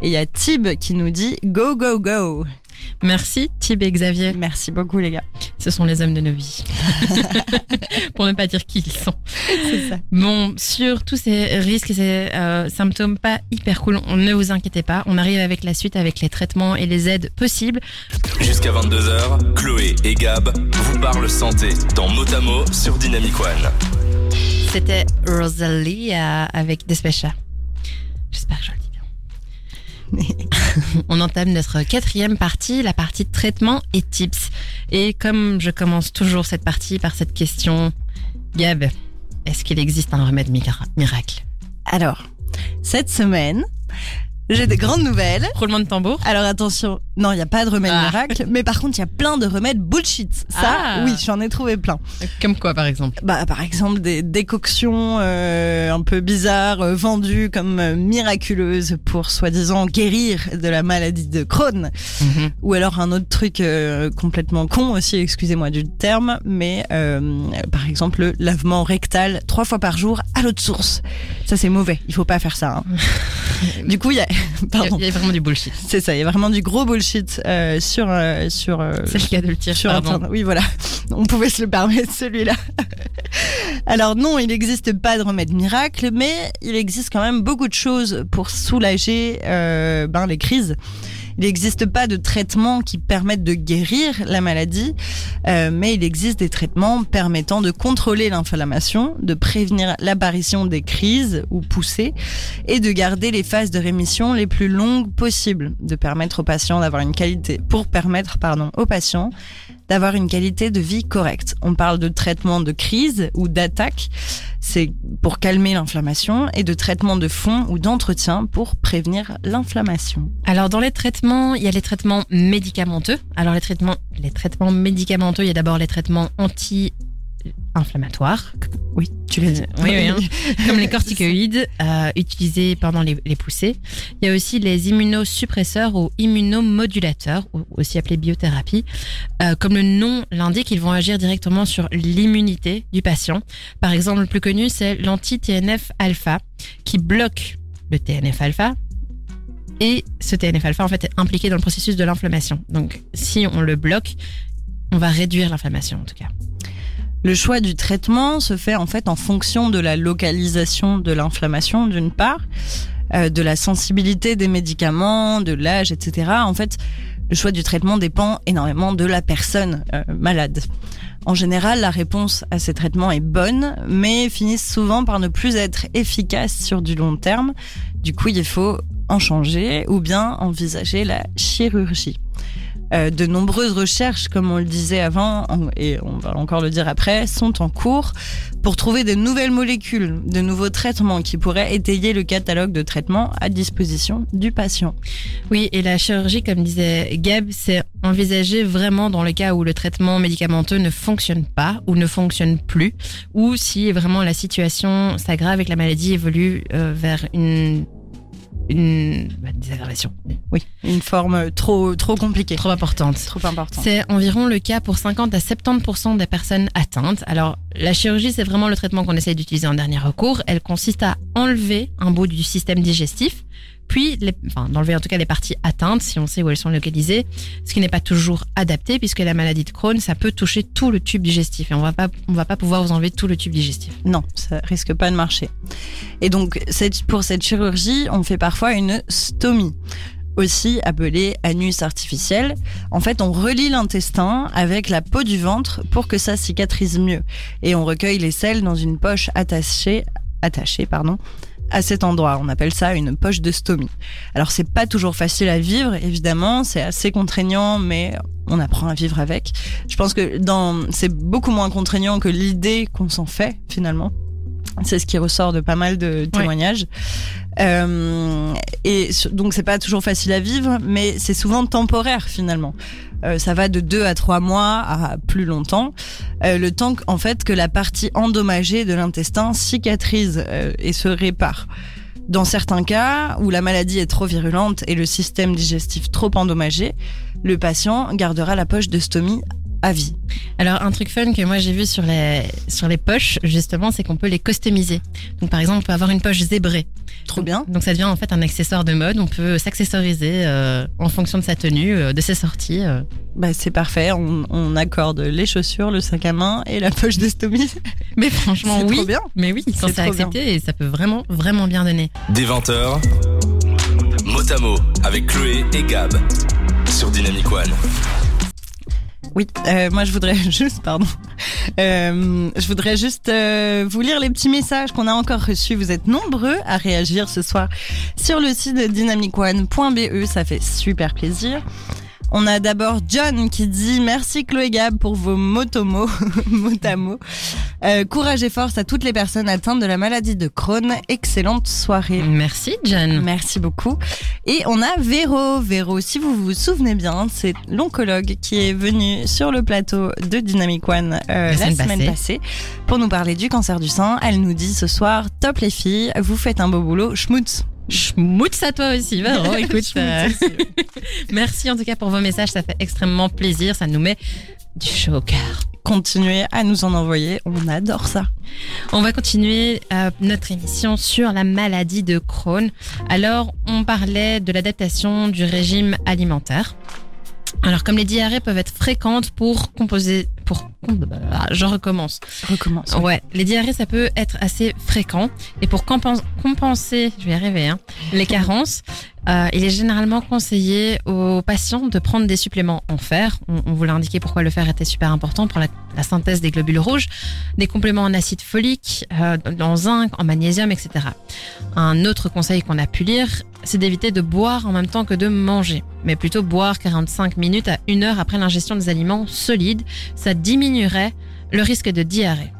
Et il y a Tib qui nous dit Go, go, go. Merci, Tib et Xavier. Merci beaucoup, les gars. Ce sont les hommes de nos vies. Pour ne pas dire qui ils sont. C'est ça. Bon, sur tous ces risques et ces euh, symptômes pas hyper cool, on, ne vous inquiétez pas. On arrive avec la suite, avec les traitements et les aides possibles. Jusqu'à 22h, Chloé et Gab vous parlent santé dans Motamo sur Dynamic One. C'était Rosalie avec Despecha. J'espère que je le dis. On entame notre quatrième partie, la partie traitement et tips. Et comme je commence toujours cette partie par cette question, Gab, est-ce qu'il existe un remède mira- miracle? Alors, cette semaine, j'ai des grandes nouvelles. Roulement de tambour Alors attention, non, il n'y a pas de remède Ah. miracle, mais par contre, il y a plein de remèdes bullshit. Ça, Ah. oui, j'en ai trouvé plein. Comme quoi, par exemple Bah, par exemple, des décoctions euh, un peu bizarres euh, vendues comme euh, miraculeuses pour soi-disant guérir de la maladie de Crohn. Mhm. Ou alors un autre truc euh, complètement con aussi, excusez-moi du terme, mais euh, par exemple le lavement rectal trois fois par jour à l'eau de source. Ça c'est mauvais, il faut pas faire ça. hein. du coup, Il y a- pardon, il y a vraiment du bullshit. c'est ça, il y a vraiment du gros bullshit euh, sur euh, sur euh, C'est le cas de le dire. sur. Internet. Oui, voilà. On pouvait se le permettre, celui-là. Alors non, il n'existe pas de remède miracle, mais il existe quand même beaucoup de choses pour soulager euh, ben, les crises. Il n'existe pas de traitement qui permettent de guérir la maladie, euh, mais il existe des traitements permettant de contrôler l'inflammation, de prévenir l'apparition des crises ou poussées, et de garder les phases de rémission les plus longues possibles, de permettre aux patients d'avoir une qualité, pour permettre pardon aux patients d'avoir une qualité de vie correcte. On parle de traitement de crise ou d'attaque, c'est pour calmer l'inflammation, et de traitement de fond ou d'entretien pour prévenir l'inflammation. Alors dans les traitements, il y a les traitements médicamenteux. Alors les traitements, les traitements médicamenteux, il y a d'abord les traitements anti-inflammatoires, Oui, tu l'as dit. Oui, oui, hein. comme les corticoïdes euh, utilisés pendant les, les poussées. Il y a aussi les immunosuppresseurs ou immunomodulateurs, aussi appelés biothérapie. Euh, comme le nom l'indique, ils vont agir directement sur l'immunité du patient. Par exemple, le plus connu, c'est l'anti-TNF-alpha, qui bloque le TNF-alpha. Et ce TNF-alpha, en fait, est impliqué dans le processus de l'inflammation. Donc, si on le bloque, on va réduire l'inflammation, en tout cas. Le choix du traitement se fait en fait en fonction de la localisation de l'inflammation d'une part, euh, de la sensibilité des médicaments, de l'âge, etc. En fait, le choix du traitement dépend énormément de la personne euh, malade. En général, la réponse à ces traitements est bonne, mais finissent souvent par ne plus être efficaces sur du long terme. Du coup, il faut en changer ou bien envisager la chirurgie. Euh, de nombreuses recherches, comme on le disait avant, et on va encore le dire après, sont en cours pour trouver de nouvelles molécules, de nouveaux traitements qui pourraient étayer le catalogue de traitements à disposition du patient. Oui, et la chirurgie, comme disait Gab, c'est envisagé vraiment dans le cas où le traitement médicamenteux ne fonctionne pas ou ne fonctionne plus, ou si vraiment la situation s'aggrave et que la maladie évolue euh, vers une, une bah, désaggravation Oui, une forme trop trop compliquée, trop importante. trop importante. C'est environ le cas pour 50 à 70% des personnes atteintes. Alors, la chirurgie, c'est vraiment le traitement qu'on essaye d'utiliser en dernier recours. Elle consiste à enlever un bout du système digestif, puis les, d'enlever en tout cas les parties atteintes, si on sait où elles sont localisées, ce qui n'est pas toujours adapté, puisque la maladie de Crohn, ça peut toucher tout le tube digestif, et on va pas, on va pas pouvoir vous enlever tout le tube digestif. Non, ça risque pas de marcher. Et donc, pour cette chirurgie, on fait parfois une stomie, aussi appelée anus artificiel. En fait, on relie l'intestin avec la peau du ventre pour que ça cicatrise mieux. Et on recueille les selles dans une poche attachée, attachée, pardon, à cet endroit. On appelle ça une poche de stomie. Alors, c'est pas toujours facile à vivre, évidemment. C'est assez contraignant, mais on apprend à vivre avec. Je pense que dans, c'est beaucoup moins contraignant que l'idée qu'on s'en fait, finalement. C'est ce qui ressort de pas mal de témoignages. Euh, et donc c'est pas toujours facile à vivre, mais c'est souvent temporaire finalement. Euh, ça va de deux à trois mois à plus longtemps. Euh, le temps en fait que la partie endommagée de l'intestin cicatrise et se répare. Dans certains cas où la maladie est trop virulente et le système digestif trop endommagé, le patient gardera la poche de stomie à vie. Alors un truc fun que moi j'ai vu sur les sur les poches justement, c'est qu'on peut les customiser. Donc par exemple, on peut avoir une poche zébrée. Trop bien. Donc ça devient en fait un accessoire de mode. On peut s'accessoriser euh, en fonction de sa tenue, euh, de ses sorties. euh. Bah, c'est parfait, on, on accorde les chaussures, le sac à main et la poche de stomie. Mais franchement, C'est oui. trop bien. Mais oui, quand C'est c'est trop bien. accepté, et ça peut vraiment vraiment bien donner. Des 20h, mot à mot avec Chloé et Gab sur Dynamic One. Oui, euh, moi je voudrais juste, pardon, Euh, je voudrais juste euh, vous lire les petits messages qu'on a encore reçus. Vous êtes nombreux à réagir ce soir sur le site dynamicone.be, ça fait super plaisir. On a d'abord John qui dit merci Chloé Gab pour vos motomos, motamo. Euh, courage et force à toutes les personnes atteintes de la maladie de Crohn. Excellente soirée. Merci John. Merci beaucoup. Et on a Véro. Véro, si vous vous souvenez bien, c'est l'oncologue qui est venu sur le plateau de Dynamic One euh, la, semaine semaine passée. passée pour nous parler du cancer du sein. Elle nous dit ce soir, top les filles, vous faites un beau boulot, schmutz. Schmutz à toi aussi, Véro. Écoute, euh, merci en tout cas pour vos messages. Ça fait extrêmement plaisir. Ça nous met du chaud au cœur. Continuez à nous en envoyer, on adore ça. On va continuer euh, notre émission sur la maladie de Crohn. Alors, on parlait de l'adaptation du régime alimentaire. Alors, comme les diarrhées peuvent être fréquentes pour composer, pour, ah, je recommence. Recommence. Ouais, les diarrhées, ça peut être assez fréquent. Et pour compen- compenser, je vais y arriver, hein, les carences, euh, il est généralement conseillé aux patients de prendre des suppléments en fer. On, on vous l'a indiqué pourquoi le fer était super important pour la, la synthèse des globules rouges, des compléments en acide folique, euh, en zinc, en magnésium, etc. Un autre conseil qu'on a pu lire, c'est d'éviter de boire en même temps que de manger, mais plutôt boire 45 minutes à une heure après l'ingestion des aliments solides. Ça diminuerait le risque de diarrhée.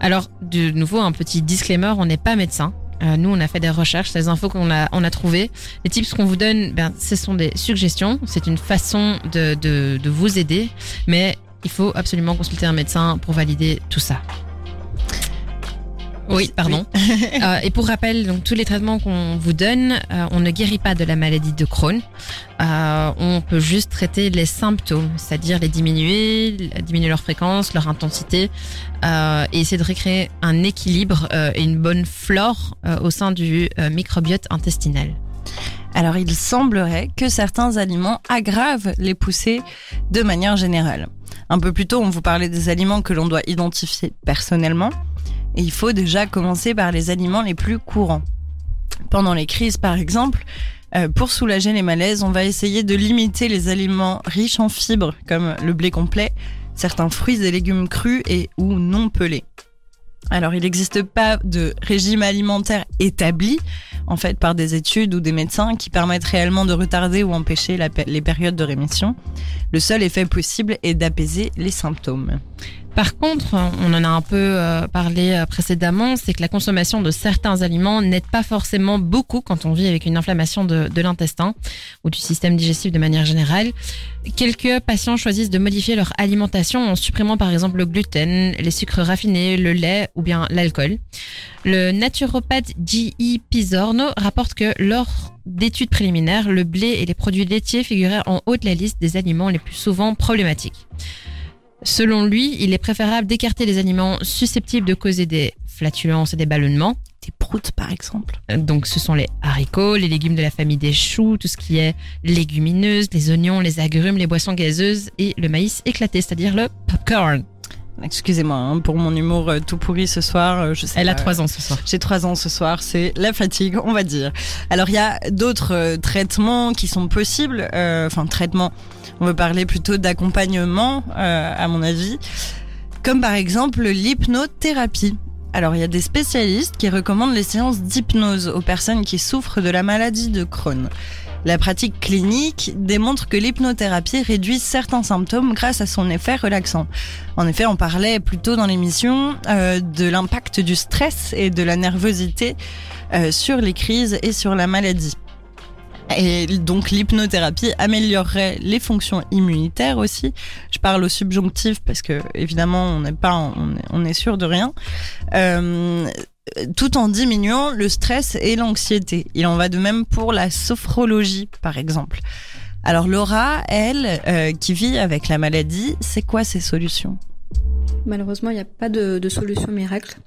Alors, de nouveau, un petit disclaimer, on n'est pas médecin. Euh, nous, on a fait des recherches, les infos qu'on a, on a trouvées. Les tips qu'on vous donne, ben, ce sont des suggestions. C'est une façon de, vous aider, mais il faut absolument consulter un médecin pour valider tout ça. Oui, pardon. Euh, et pour rappel, donc tous les traitements qu'on vous donne, euh, on ne guérit pas de la maladie de Crohn. Euh, on peut juste traiter les symptômes, c'est-à-dire les diminuer, diminuer leur fréquence, leur intensité, euh, et essayer de recréer un équilibre euh, et une bonne flore euh, au sein du euh, microbiote intestinal. Alors, il semblerait que certains aliments aggravent les poussées de manière générale. Un peu plus tôt, on vous parlait des aliments que l'on doit identifier personnellement. Il faut déjà commencer par les aliments les plus courants. Pendant les crises, par exemple, euh, pour soulager les malaises, on va essayer de limiter les aliments riches en fibres, comme le blé complet, certains fruits et légumes crus et ou non pelés. Alors, il n'existe pas de régime alimentaire établi, en fait, par des études ou des médecins qui permettent réellement de retarder ou empêcher les périodes de rémission. Le seul effet possible est d'apaiser les symptômes. Par contre, on en a un peu euh, parlé euh, précédemment, c'est que la consommation de certains aliments n'aide pas forcément beaucoup quand on vit avec une inflammation de, l'intestin ou du système digestif de manière générale. Quelques patients choisissent de modifier leur alimentation en supprimant par exemple le gluten, les sucres raffinés, le lait ou bien l'alcool. Le naturopathe J.I. Pisorno rapporte que lors d'études préliminaires, le blé et les produits laitiers figuraient en haut de la liste des aliments les plus souvent problématiques. Selon lui, il est préférable d'écarter les aliments susceptibles de causer des flatulences et des ballonnements. Des proutes, par exemple. Euh, Donc, ce sont les haricots, les légumes de la famille des choux, tout ce qui est légumineuse, les oignons, les agrumes, les boissons gazeuses et le maïs éclaté, c'est-à-dire le popcorn. Excusez-moi hein, pour mon humour euh, tout pourri ce soir. euh, Je sais Elle a pas. trois ans ce soir. J'ai trois ans ce soir, c'est la fatigue, on va dire. Alors il y a d'autres euh, traitements qui sont possibles, euh, enfin traitements, on veut parler plutôt d'accompagnement euh, à mon avis, comme par exemple l'hypnothérapie. Alors il y a des spécialistes qui recommandent les séances d'hypnose aux personnes qui souffrent de la maladie de Crohn. La pratique clinique démontre que l'hypnothérapie réduit certains symptômes grâce à son effet relaxant. En effet, on parlait plus tôt dans l'émission euh, de l'impact du stress et de la nervosité euh, sur les crises et sur la maladie. Et donc l'hypnothérapie améliorerait les fonctions immunitaires aussi. Je parle au subjonctif parce que évidemment on n'est pas on est, sûr de rien. Euh, tout en diminuant le stress et l'anxiété. Il en va de même pour la sophrologie, par exemple. Alors Laura, elle, euh, qui vit avec la maladie, c'est quoi ses solutions? Malheureusement, il n'y a pas de, solution miracle.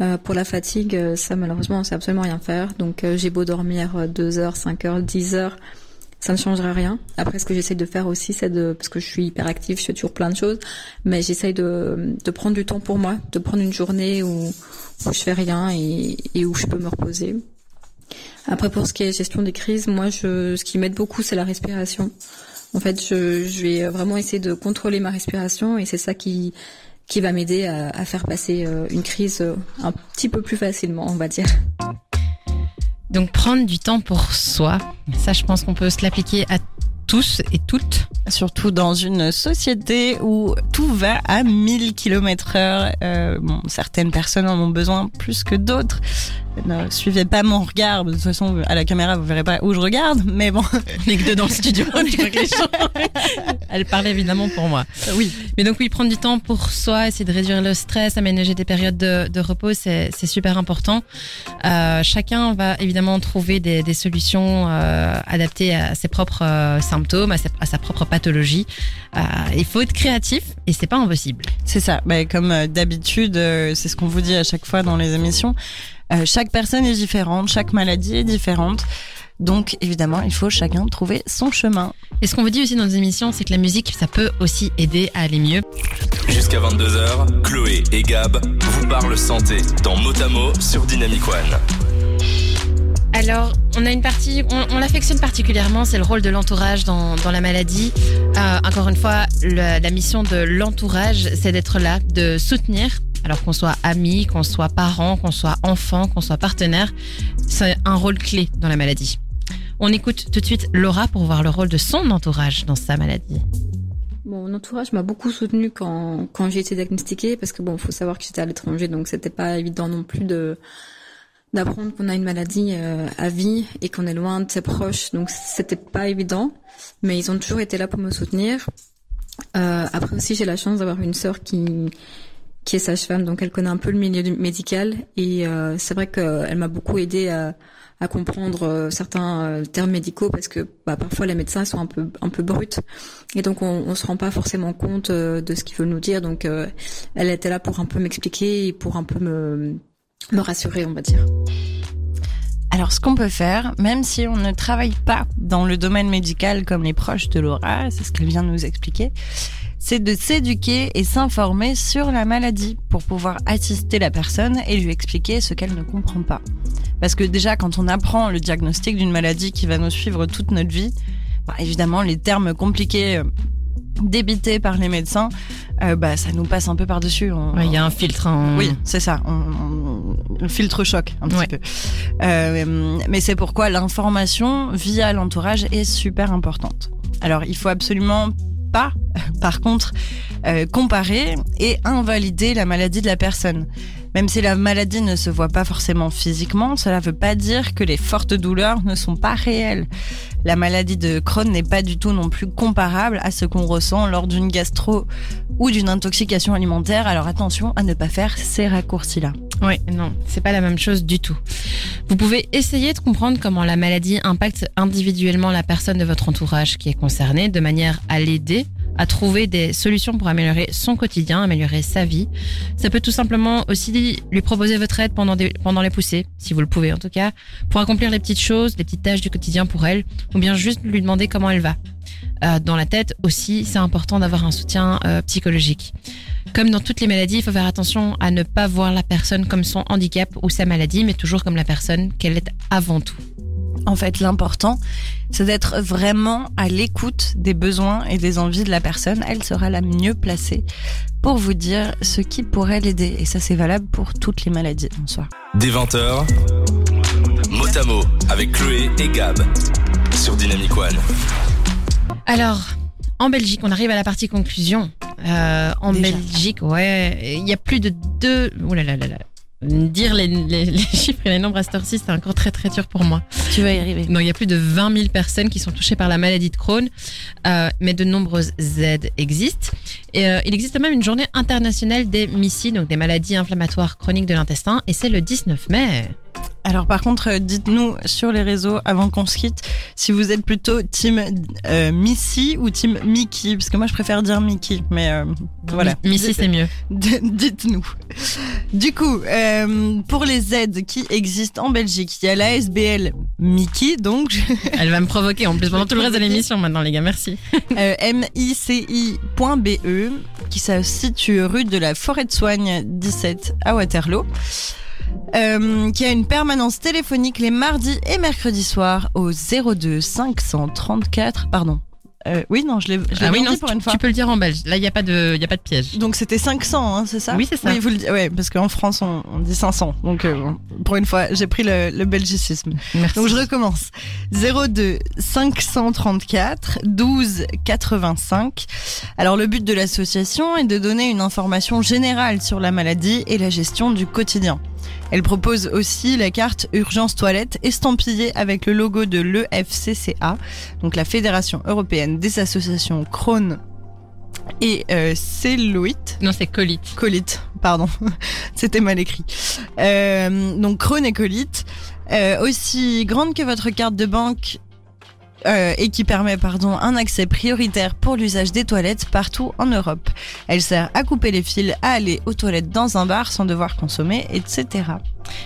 Euh, pour la fatigue, euh, ça malheureusement, on sait absolument rien faire. Donc euh, j'ai beau dormir 2 heures, 5 heures, 10 heures, ça ne changera rien. Après, ce que j'essaie de faire aussi, c'est de, parce que je suis hyper active, je fais toujours plein de choses, mais j'essaye de, de prendre du temps pour moi, de prendre une journée où, où je fais rien et, et où je peux me reposer. Après, pour ce qui est gestion des crises, moi, je, ce qui m'aide beaucoup, c'est la respiration. En fait, je, je vais vraiment essayer de contrôler ma respiration et c'est ça qui, qui va m'aider à, à faire passer euh, une crise euh, un petit peu plus facilement, on va dire. Donc prendre du temps pour soi, ça je pense qu'on peut se l'appliquer à tous et toutes. Surtout dans une société où tout va à 1000 km heure. Euh, certaines personnes en ont besoin plus que d'autres. Ne suivez pas mon regard. De toute façon, à la caméra, vous verrez pas où je regarde. Mais bon. Les deux dans le studio. Elle parle évidemment pour moi. Oui. Mais donc oui, prendre du temps pour soi, essayer de réduire le stress, aménager des périodes de, de repos, c'est super important. Euh, chacun va évidemment trouver des, des solutions euh, adaptées à ses propres euh, symptômes, à sa, à sa propre pathologie. Il faut être créatif et c'est pas impossible. C'est ça. Bah, comme d'habitude, c'est ce qu'on vous dit à chaque fois dans les émissions. Euh, chaque personne est différente, chaque maladie est différente. Donc, évidemment, il faut chacun trouver son chemin. Et ce qu'on vous dit aussi dans nos émissions, c'est que la musique, ça peut aussi aider à aller mieux. Jusqu'à 22h, Chloé et Gab vous parlent santé dans Motamo sur Dynamic One. Alors, on a une partie, on, on l'affectionne particulièrement, c'est le rôle de l'entourage dans, dans la maladie. Euh, encore une fois, le- la mission de l'entourage, c'est d'être là, de soutenir. Alors qu'on soit amis, qu'on soit parents, qu'on soit enfant, qu'on soit partenaire, c'est un rôle clé dans la maladie. On écoute tout de suite Laura pour voir le rôle de son entourage dans sa maladie. Mon entourage m'a beaucoup soutenue quand, quand j'ai été diagnostiquée, parce que bon, faut savoir que j'étais à l'étranger, donc c'était pas évident non plus de d'apprendre qu'on a une maladie euh, à vie et qu'on est loin de ses proches, donc c'était pas évident. Mais ils ont toujours été là pour me soutenir. Euh, après aussi, j'ai la chance d'avoir une sœur qui qui est sage-femme, donc elle connaît un peu le milieu médical et euh, c'est vrai qu'elle m'a beaucoup aidé à, à comprendre euh, certains euh, termes médicaux parce que bah, parfois les médecins sont un peu un peu bruts et donc on, on se rend pas forcément compte euh, de ce qu'ils veulent nous dire. Donc euh, elle était là pour un peu m'expliquer et pour un peu me me rassurer, on va dire. Alors, ce qu'on peut faire, même si on ne travaille pas dans le domaine médical comme les proches de Laura, c'est ce qu'elle vient de nous expliquer, c'est de s'éduquer et s'informer sur la maladie pour pouvoir assister la personne et lui expliquer ce qu'elle ne comprend pas. Parce que déjà, quand on apprend le diagnostic d'une maladie qui va nous suivre toute notre vie, bah, évidemment, les termes compliqués euh, débités par les médecins, euh, bah, ça nous passe un peu par-dessus. Ouais, Il y a un filtre. hein. oui, c'est ça. On, filtre choc un petit Ouais. peu. Euh, mais c'est pourquoi l'information via l'entourage est super importante. Alors, il faut absolument pas, par contre, euh, comparer et invalider la maladie de la personne. Même si la maladie ne se voit pas forcément physiquement, cela ne veut pas dire que les fortes douleurs ne sont pas réelles. La maladie de Crohn n'est pas du tout non plus comparable à ce qu'on ressent lors d'une gastro ou d'une intoxication alimentaire. Alors attention à ne pas faire ces raccourcis-là. Oui, non, c'est pas la même chose du tout. Vous pouvez essayer de comprendre comment la maladie impacte individuellement la personne de votre entourage qui est concernée, de manière à l'aider à trouver des solutions pour améliorer son quotidien, améliorer sa vie. Ça peut tout simplement aussi lui proposer votre aide pendant, des, pendant les poussées, si vous le pouvez en tout cas, pour accomplir les petites choses, les petites tâches du quotidien pour elle, ou bien juste lui demander comment elle va. Euh, dans la tête aussi, c'est important d'avoir un soutien euh, psychologique. Comme dans toutes les maladies, il faut faire attention à ne pas voir la personne comme son handicap ou sa maladie, mais toujours comme la personne qu'elle est avant tout. En fait, l'important, c'est d'être vraiment à l'écoute des besoins et des envies de la personne. Elle sera la mieux placée pour vous dire ce qui pourrait l'aider. Et ça, c'est valable pour toutes les maladies en soi. Des 20h, Motamo avec Chloé et Gab sur Dynamic One. Alors, en Belgique, on arrive à la partie conclusion. Euh, en Déjà. Belgique, ouais, il y a plus de deux, oh là là là là, dire les, les, les chiffres et les nombres à cette heure-ci, c'est encore très très dur pour moi. Tu vas y arriver. Donc il y a plus de 20 000 personnes qui sont touchées par la maladie de Crohn, euh, mais de nombreuses aides existent. Et euh, il existe même une journée internationale des MICI, donc des maladies inflammatoires chroniques de l'intestin, et c'est le 19 mai. Alors par contre, euh, dites-nous sur les réseaux avant qu'on se quitte si vous êtes plutôt team euh, Missy ou team Mickey, parce que moi je préfère dire Mickey, mais euh, voilà. Mi- Missy, c'est mieux. Dites-nous. Du coup, euh, pour les aides qui existent en Belgique, il y a la SBL Mickey, donc Elle va me provoquer en plus pendant tout le reste de l'émission maintenant, les gars. Merci. mici.be, qui se situe rue de la Forêt de Soigne 17 à Waterloo. Euh, qui a une permanence téléphonique les mardis et mercredis soirs au 02 534 pardon euh, oui non je l'ai Ah oui, non, pour une fois tu peux le dire en belge. Là, il n'y a pas de, y a pas de piège. donc c'était 500 hein, c'est ça? Oui, c'est ça. oui vous le dites ouais parce qu'en France on, on dit 500 donc euh, bon, pour une fois j'ai pris le, le belgicisme Merci. donc je recommence. 02 534 12 85. Alors le but de l'association est de donner une information générale sur la maladie et la gestion du quotidien. Elle propose aussi la carte urgence toilette estampillée avec le logo de l'EFCCA, donc la Fédération européenne des associations Crohn et euh, cellulite. Non, c'est colite. Colite, pardon, c'était mal écrit. Euh, donc Crohn et colite, euh, aussi grande que votre carte de banque euh, et qui permet pardon un accès prioritaire pour l'usage des toilettes partout en Europe. Elle sert à couper les fils, à aller aux toilettes dans un bar sans devoir consommer, etc.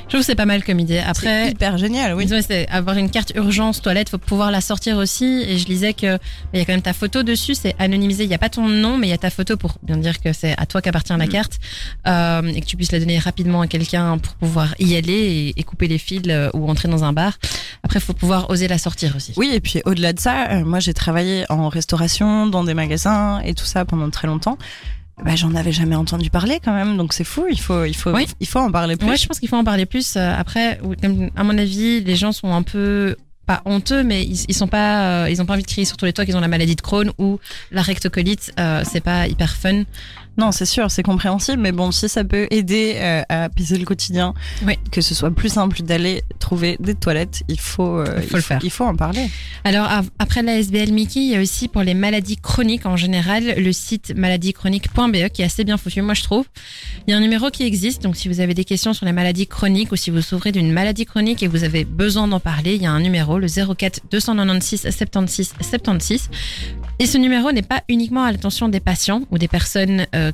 Je trouve que c'est pas mal comme idée. C'est Après, hyper génial, oui. Disons, c'est avoir une carte urgence toilette, faut pouvoir la sortir aussi. Et je lisais que il y a quand même ta photo dessus, c'est anonymisé. Il n'y a pas ton nom, mais il y a ta photo pour bien dire que c'est à toi qu'appartient la Mm. carte euh, et que tu puisses la donner rapidement à quelqu'un pour pouvoir y aller et, et couper les fils euh, ou entrer dans un bar. Après, faut pouvoir oser la sortir aussi. Oui, et puis au-delà de ça, euh, moi j'ai travaillé en restauration, dans des magasins et tout ça pendant très longtemps. Bah, j'en avais jamais entendu parler quand même, donc c'est fou. Il faut, il faut, Oui. il faut en parler plus. Ouais, je pense qu'il faut en parler plus. Euh, Après, à mon avis, les gens sont un peu pas honteux, mais ils, ils sont pas, euh, ils ont pas envie de crier sur tous les toits qu'ils ont la maladie de Crohn ou la rectocolite. Euh, c'est pas hyper fun. Non, c'est sûr, c'est compréhensible, mais bon, si ça peut aider euh, à apaiser le quotidien, Oui. que ce soit plus simple d'aller trouver des toilettes, il faut, euh, Il faut le faire. Il faut en parler. Alors après la SBL Mickey, il y a aussi pour les maladies chroniques en général le site maladiechroniques.be qui est assez bien foutu, moi je trouve. Il y a un numéro qui existe, donc si vous avez des questions sur les maladies chroniques ou si vous souffrez d'une maladie chronique et vous avez besoin d'en parler, il y a un numéro, le 04 296 76 76. Et ce numéro n'est pas uniquement à l'attention des patients ou des personnes euh,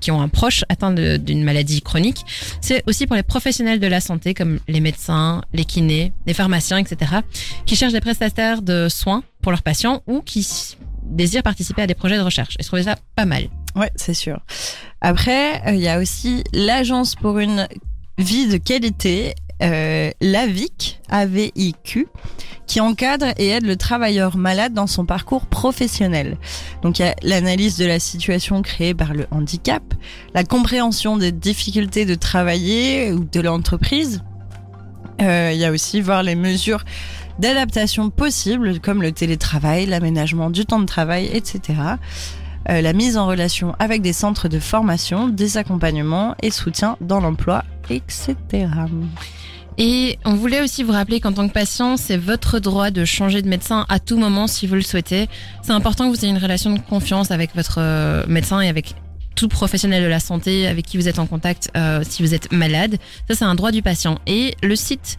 qui, ont un proche atteint d'une maladie chronique. C'est aussi pour les professionnels de la santé comme les médecins, les kinés, les pharmaciens, etc qui cherchent des prestataires de soins pour leurs patients ou qui désirent participer à des projets de recherche. Et je trouvais ça pas mal. Ouais, c'est sûr. Après, euh, il y a aussi l'Agence pour une vie de qualité, euh, l'AVIC, AVIQ, qui encadre et aide le travailleur malade dans son parcours professionnel. Donc il y a l'analyse de la situation créée par le handicap, la compréhension des difficultés de travailler ou de l'entreprise. Euh, Il y a aussi voir les mesures d'adaptation possibles comme le télétravail, l'aménagement du temps de travail, etc euh, la mise en relation avec des centres de formation, des accompagnements et soutien dans l'emploi, etc. Et on voulait aussi vous rappeler qu'en tant que patient, c'est votre droit de changer de médecin à tout moment si vous le souhaitez. C'est important que vous ayez une relation de confiance avec votre euh, médecin et avec tout professionnel de la santé avec qui vous êtes en contact euh, si vous êtes malade. Ça, c'est un droit du patient. Et le site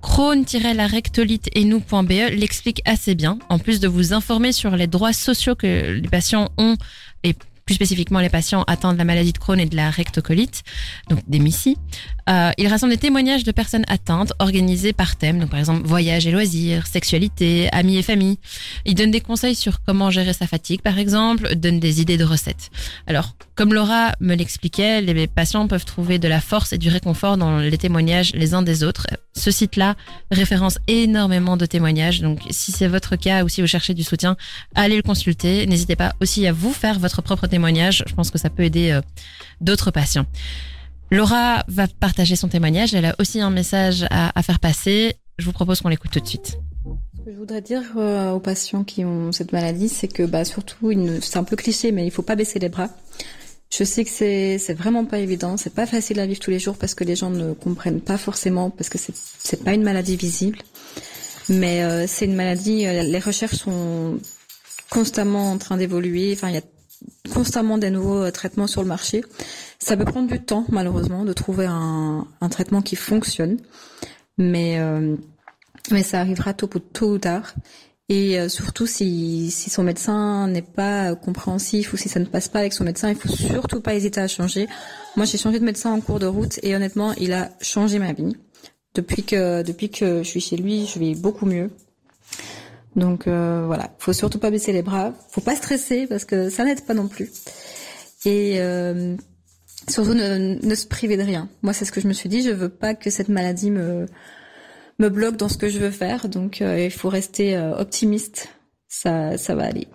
crohn-la-rectolite et l'explique assez bien. En plus de vous informer sur les droits sociaux que les patients ont et plus spécifiquement les patients atteints de la maladie de Crohn et de la rectocolite, donc des MICI. Euh, il des témoignages de personnes atteintes organisés par thème, donc par exemple voyage et loisirs, sexualité, amis et famille. Il donne des conseils sur comment gérer sa fatigue par exemple, donne des idées de recettes. Alors, comme Laura me l'expliquait, les patients peuvent trouver de la force et du réconfort dans les témoignages les uns des autres. Ce site-là référence énormément de témoignages, donc si c'est votre cas ou si vous cherchez du soutien, allez le consulter. N'hésitez pas aussi à vous faire votre propre témoignage. Je pense que ça peut aider euh, d'autres patients. Laura va partager son témoignage. Elle a aussi un message à, faire passer. Je vous propose qu'on l'écoute tout de suite. Ce que je voudrais dire euh, aux patients qui ont cette maladie, c'est que bah, surtout, ne- c'est un peu cliché, mais il faut pas baisser les bras. Je sais que c'est c'est vraiment pas évident, c'est pas facile à vivre tous les jours parce que les gens ne comprennent pas forcément parce que c'est c'est pas une maladie visible. Mais euh, c'est une maladie euh, les recherches sont constamment en train d'évoluer, enfin il y a constamment des nouveaux euh, traitements sur le marché. Ça peut prendre du temps malheureusement de trouver un traitement qui fonctionne. Mais mais ça arrivera tôt, tôt ou tard. Et euh, surtout, si, son médecin n'est pas compréhensif ou si ça ne passe pas avec son médecin, il faut surtout pas hésiter à changer. Moi, j'ai changé de médecin en cours de route et honnêtement, il a changé ma vie. Depuis que depuis que je suis chez lui, je vis beaucoup mieux. Donc euh, voilà, faut surtout pas baisser les bras, faut pas stresser parce que ça n'aide pas non plus. Et euh, surtout ne, ne se priver de rien. Moi, c'est ce que je me suis dit. Je veux pas que cette maladie me me bloque dans ce que je veux faire. Donc euh, il faut rester euh, optimiste. Ça, ça va aller.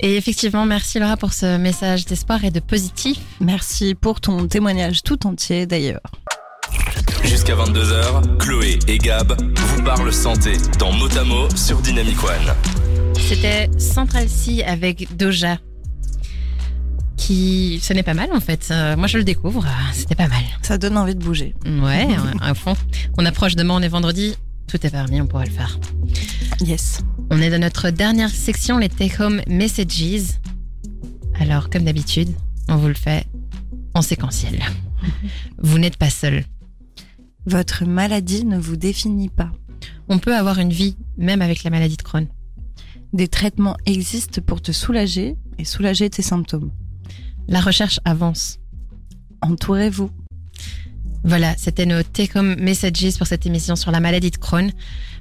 Et effectivement, merci Laura pour ce message d'espoir et de positif. Merci pour ton témoignage tout entier d'ailleurs. Jusqu'à 22h, Chloé et Gab vous parlent santé dans Motamo sur Dynamic One. C'était Central C avec Doja. Qui, ce n'est pas mal en fait. Euh, moi je le découvre, euh, c'était pas mal. Ça donne envie de bouger. Ouais, à fond. On approche demain, on est vendredi. Tout est permis, on pourra le faire. Yes. On est dans notre dernière section, les Take Home Messages. Alors, comme d'habitude, on vous le fait en séquentiel. Vous n'êtes pas seul. Votre maladie ne vous définit pas. On peut avoir une vie, même avec la maladie de Crohn. Des traitements existent pour te soulager et soulager tes symptômes. La recherche avance. Entourez-vous. Voilà, c'était nos Take Home Messages pour cette émission sur la maladie de Crohn.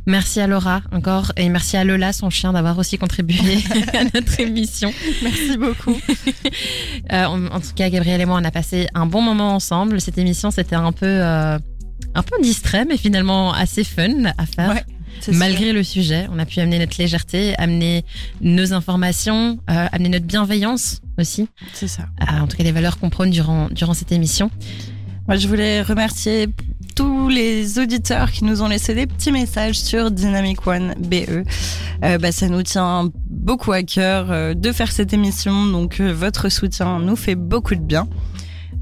Merci à Laura encore et merci à Lola, son chien, d'avoir aussi contribué à notre émission. Merci beaucoup. Euh, en, en tout cas, Gabriel et moi, on a passé un bon moment ensemble. Cette émission, c'était un peu, euh, un peu distrait, mais finalement assez fun à faire. Ouais, Malgré le sujet, on a pu amener notre légèreté, amener nos informations, euh, amener notre bienveillance aussi. C'est ça. Euh, en tout cas, les valeurs qu'on prône durant, durant cette émission. Moi, je voulais remercier tous les auditeurs qui nous ont laissé des petits messages sur Dynamic One BE. Euh, bah, ça nous tient beaucoup à cœur de faire cette émission, donc votre soutien nous fait beaucoup de bien.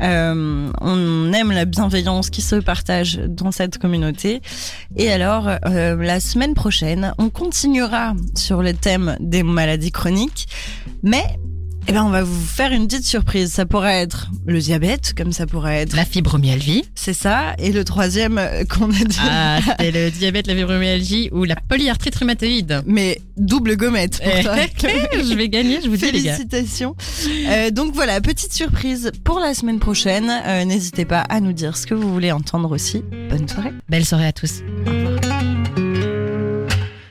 Euh, on aime la bienveillance qui se partage dans cette communauté. Et alors, euh, la semaine prochaine, on continuera sur le thème des maladies chroniques, mais eh ben, on va vous faire une petite surprise. Ça pourrait être le diabète, comme ça pourrait être. La fibromyalgie. C'est ça. Et le troisième euh, qu'on a dit. Ah, c'était le diabète, la fibromyalgie ou la polyarthrite rhumatoïde. Mais double gommette pour Eh, toi. je vais gagner, je vous dis les gars. Félicitations. Euh, donc voilà, petite surprise pour la semaine prochaine. Euh, N'hésitez pas à nous dire ce que vous voulez entendre aussi. Bonne soirée. Belle soirée à tous. Au revoir.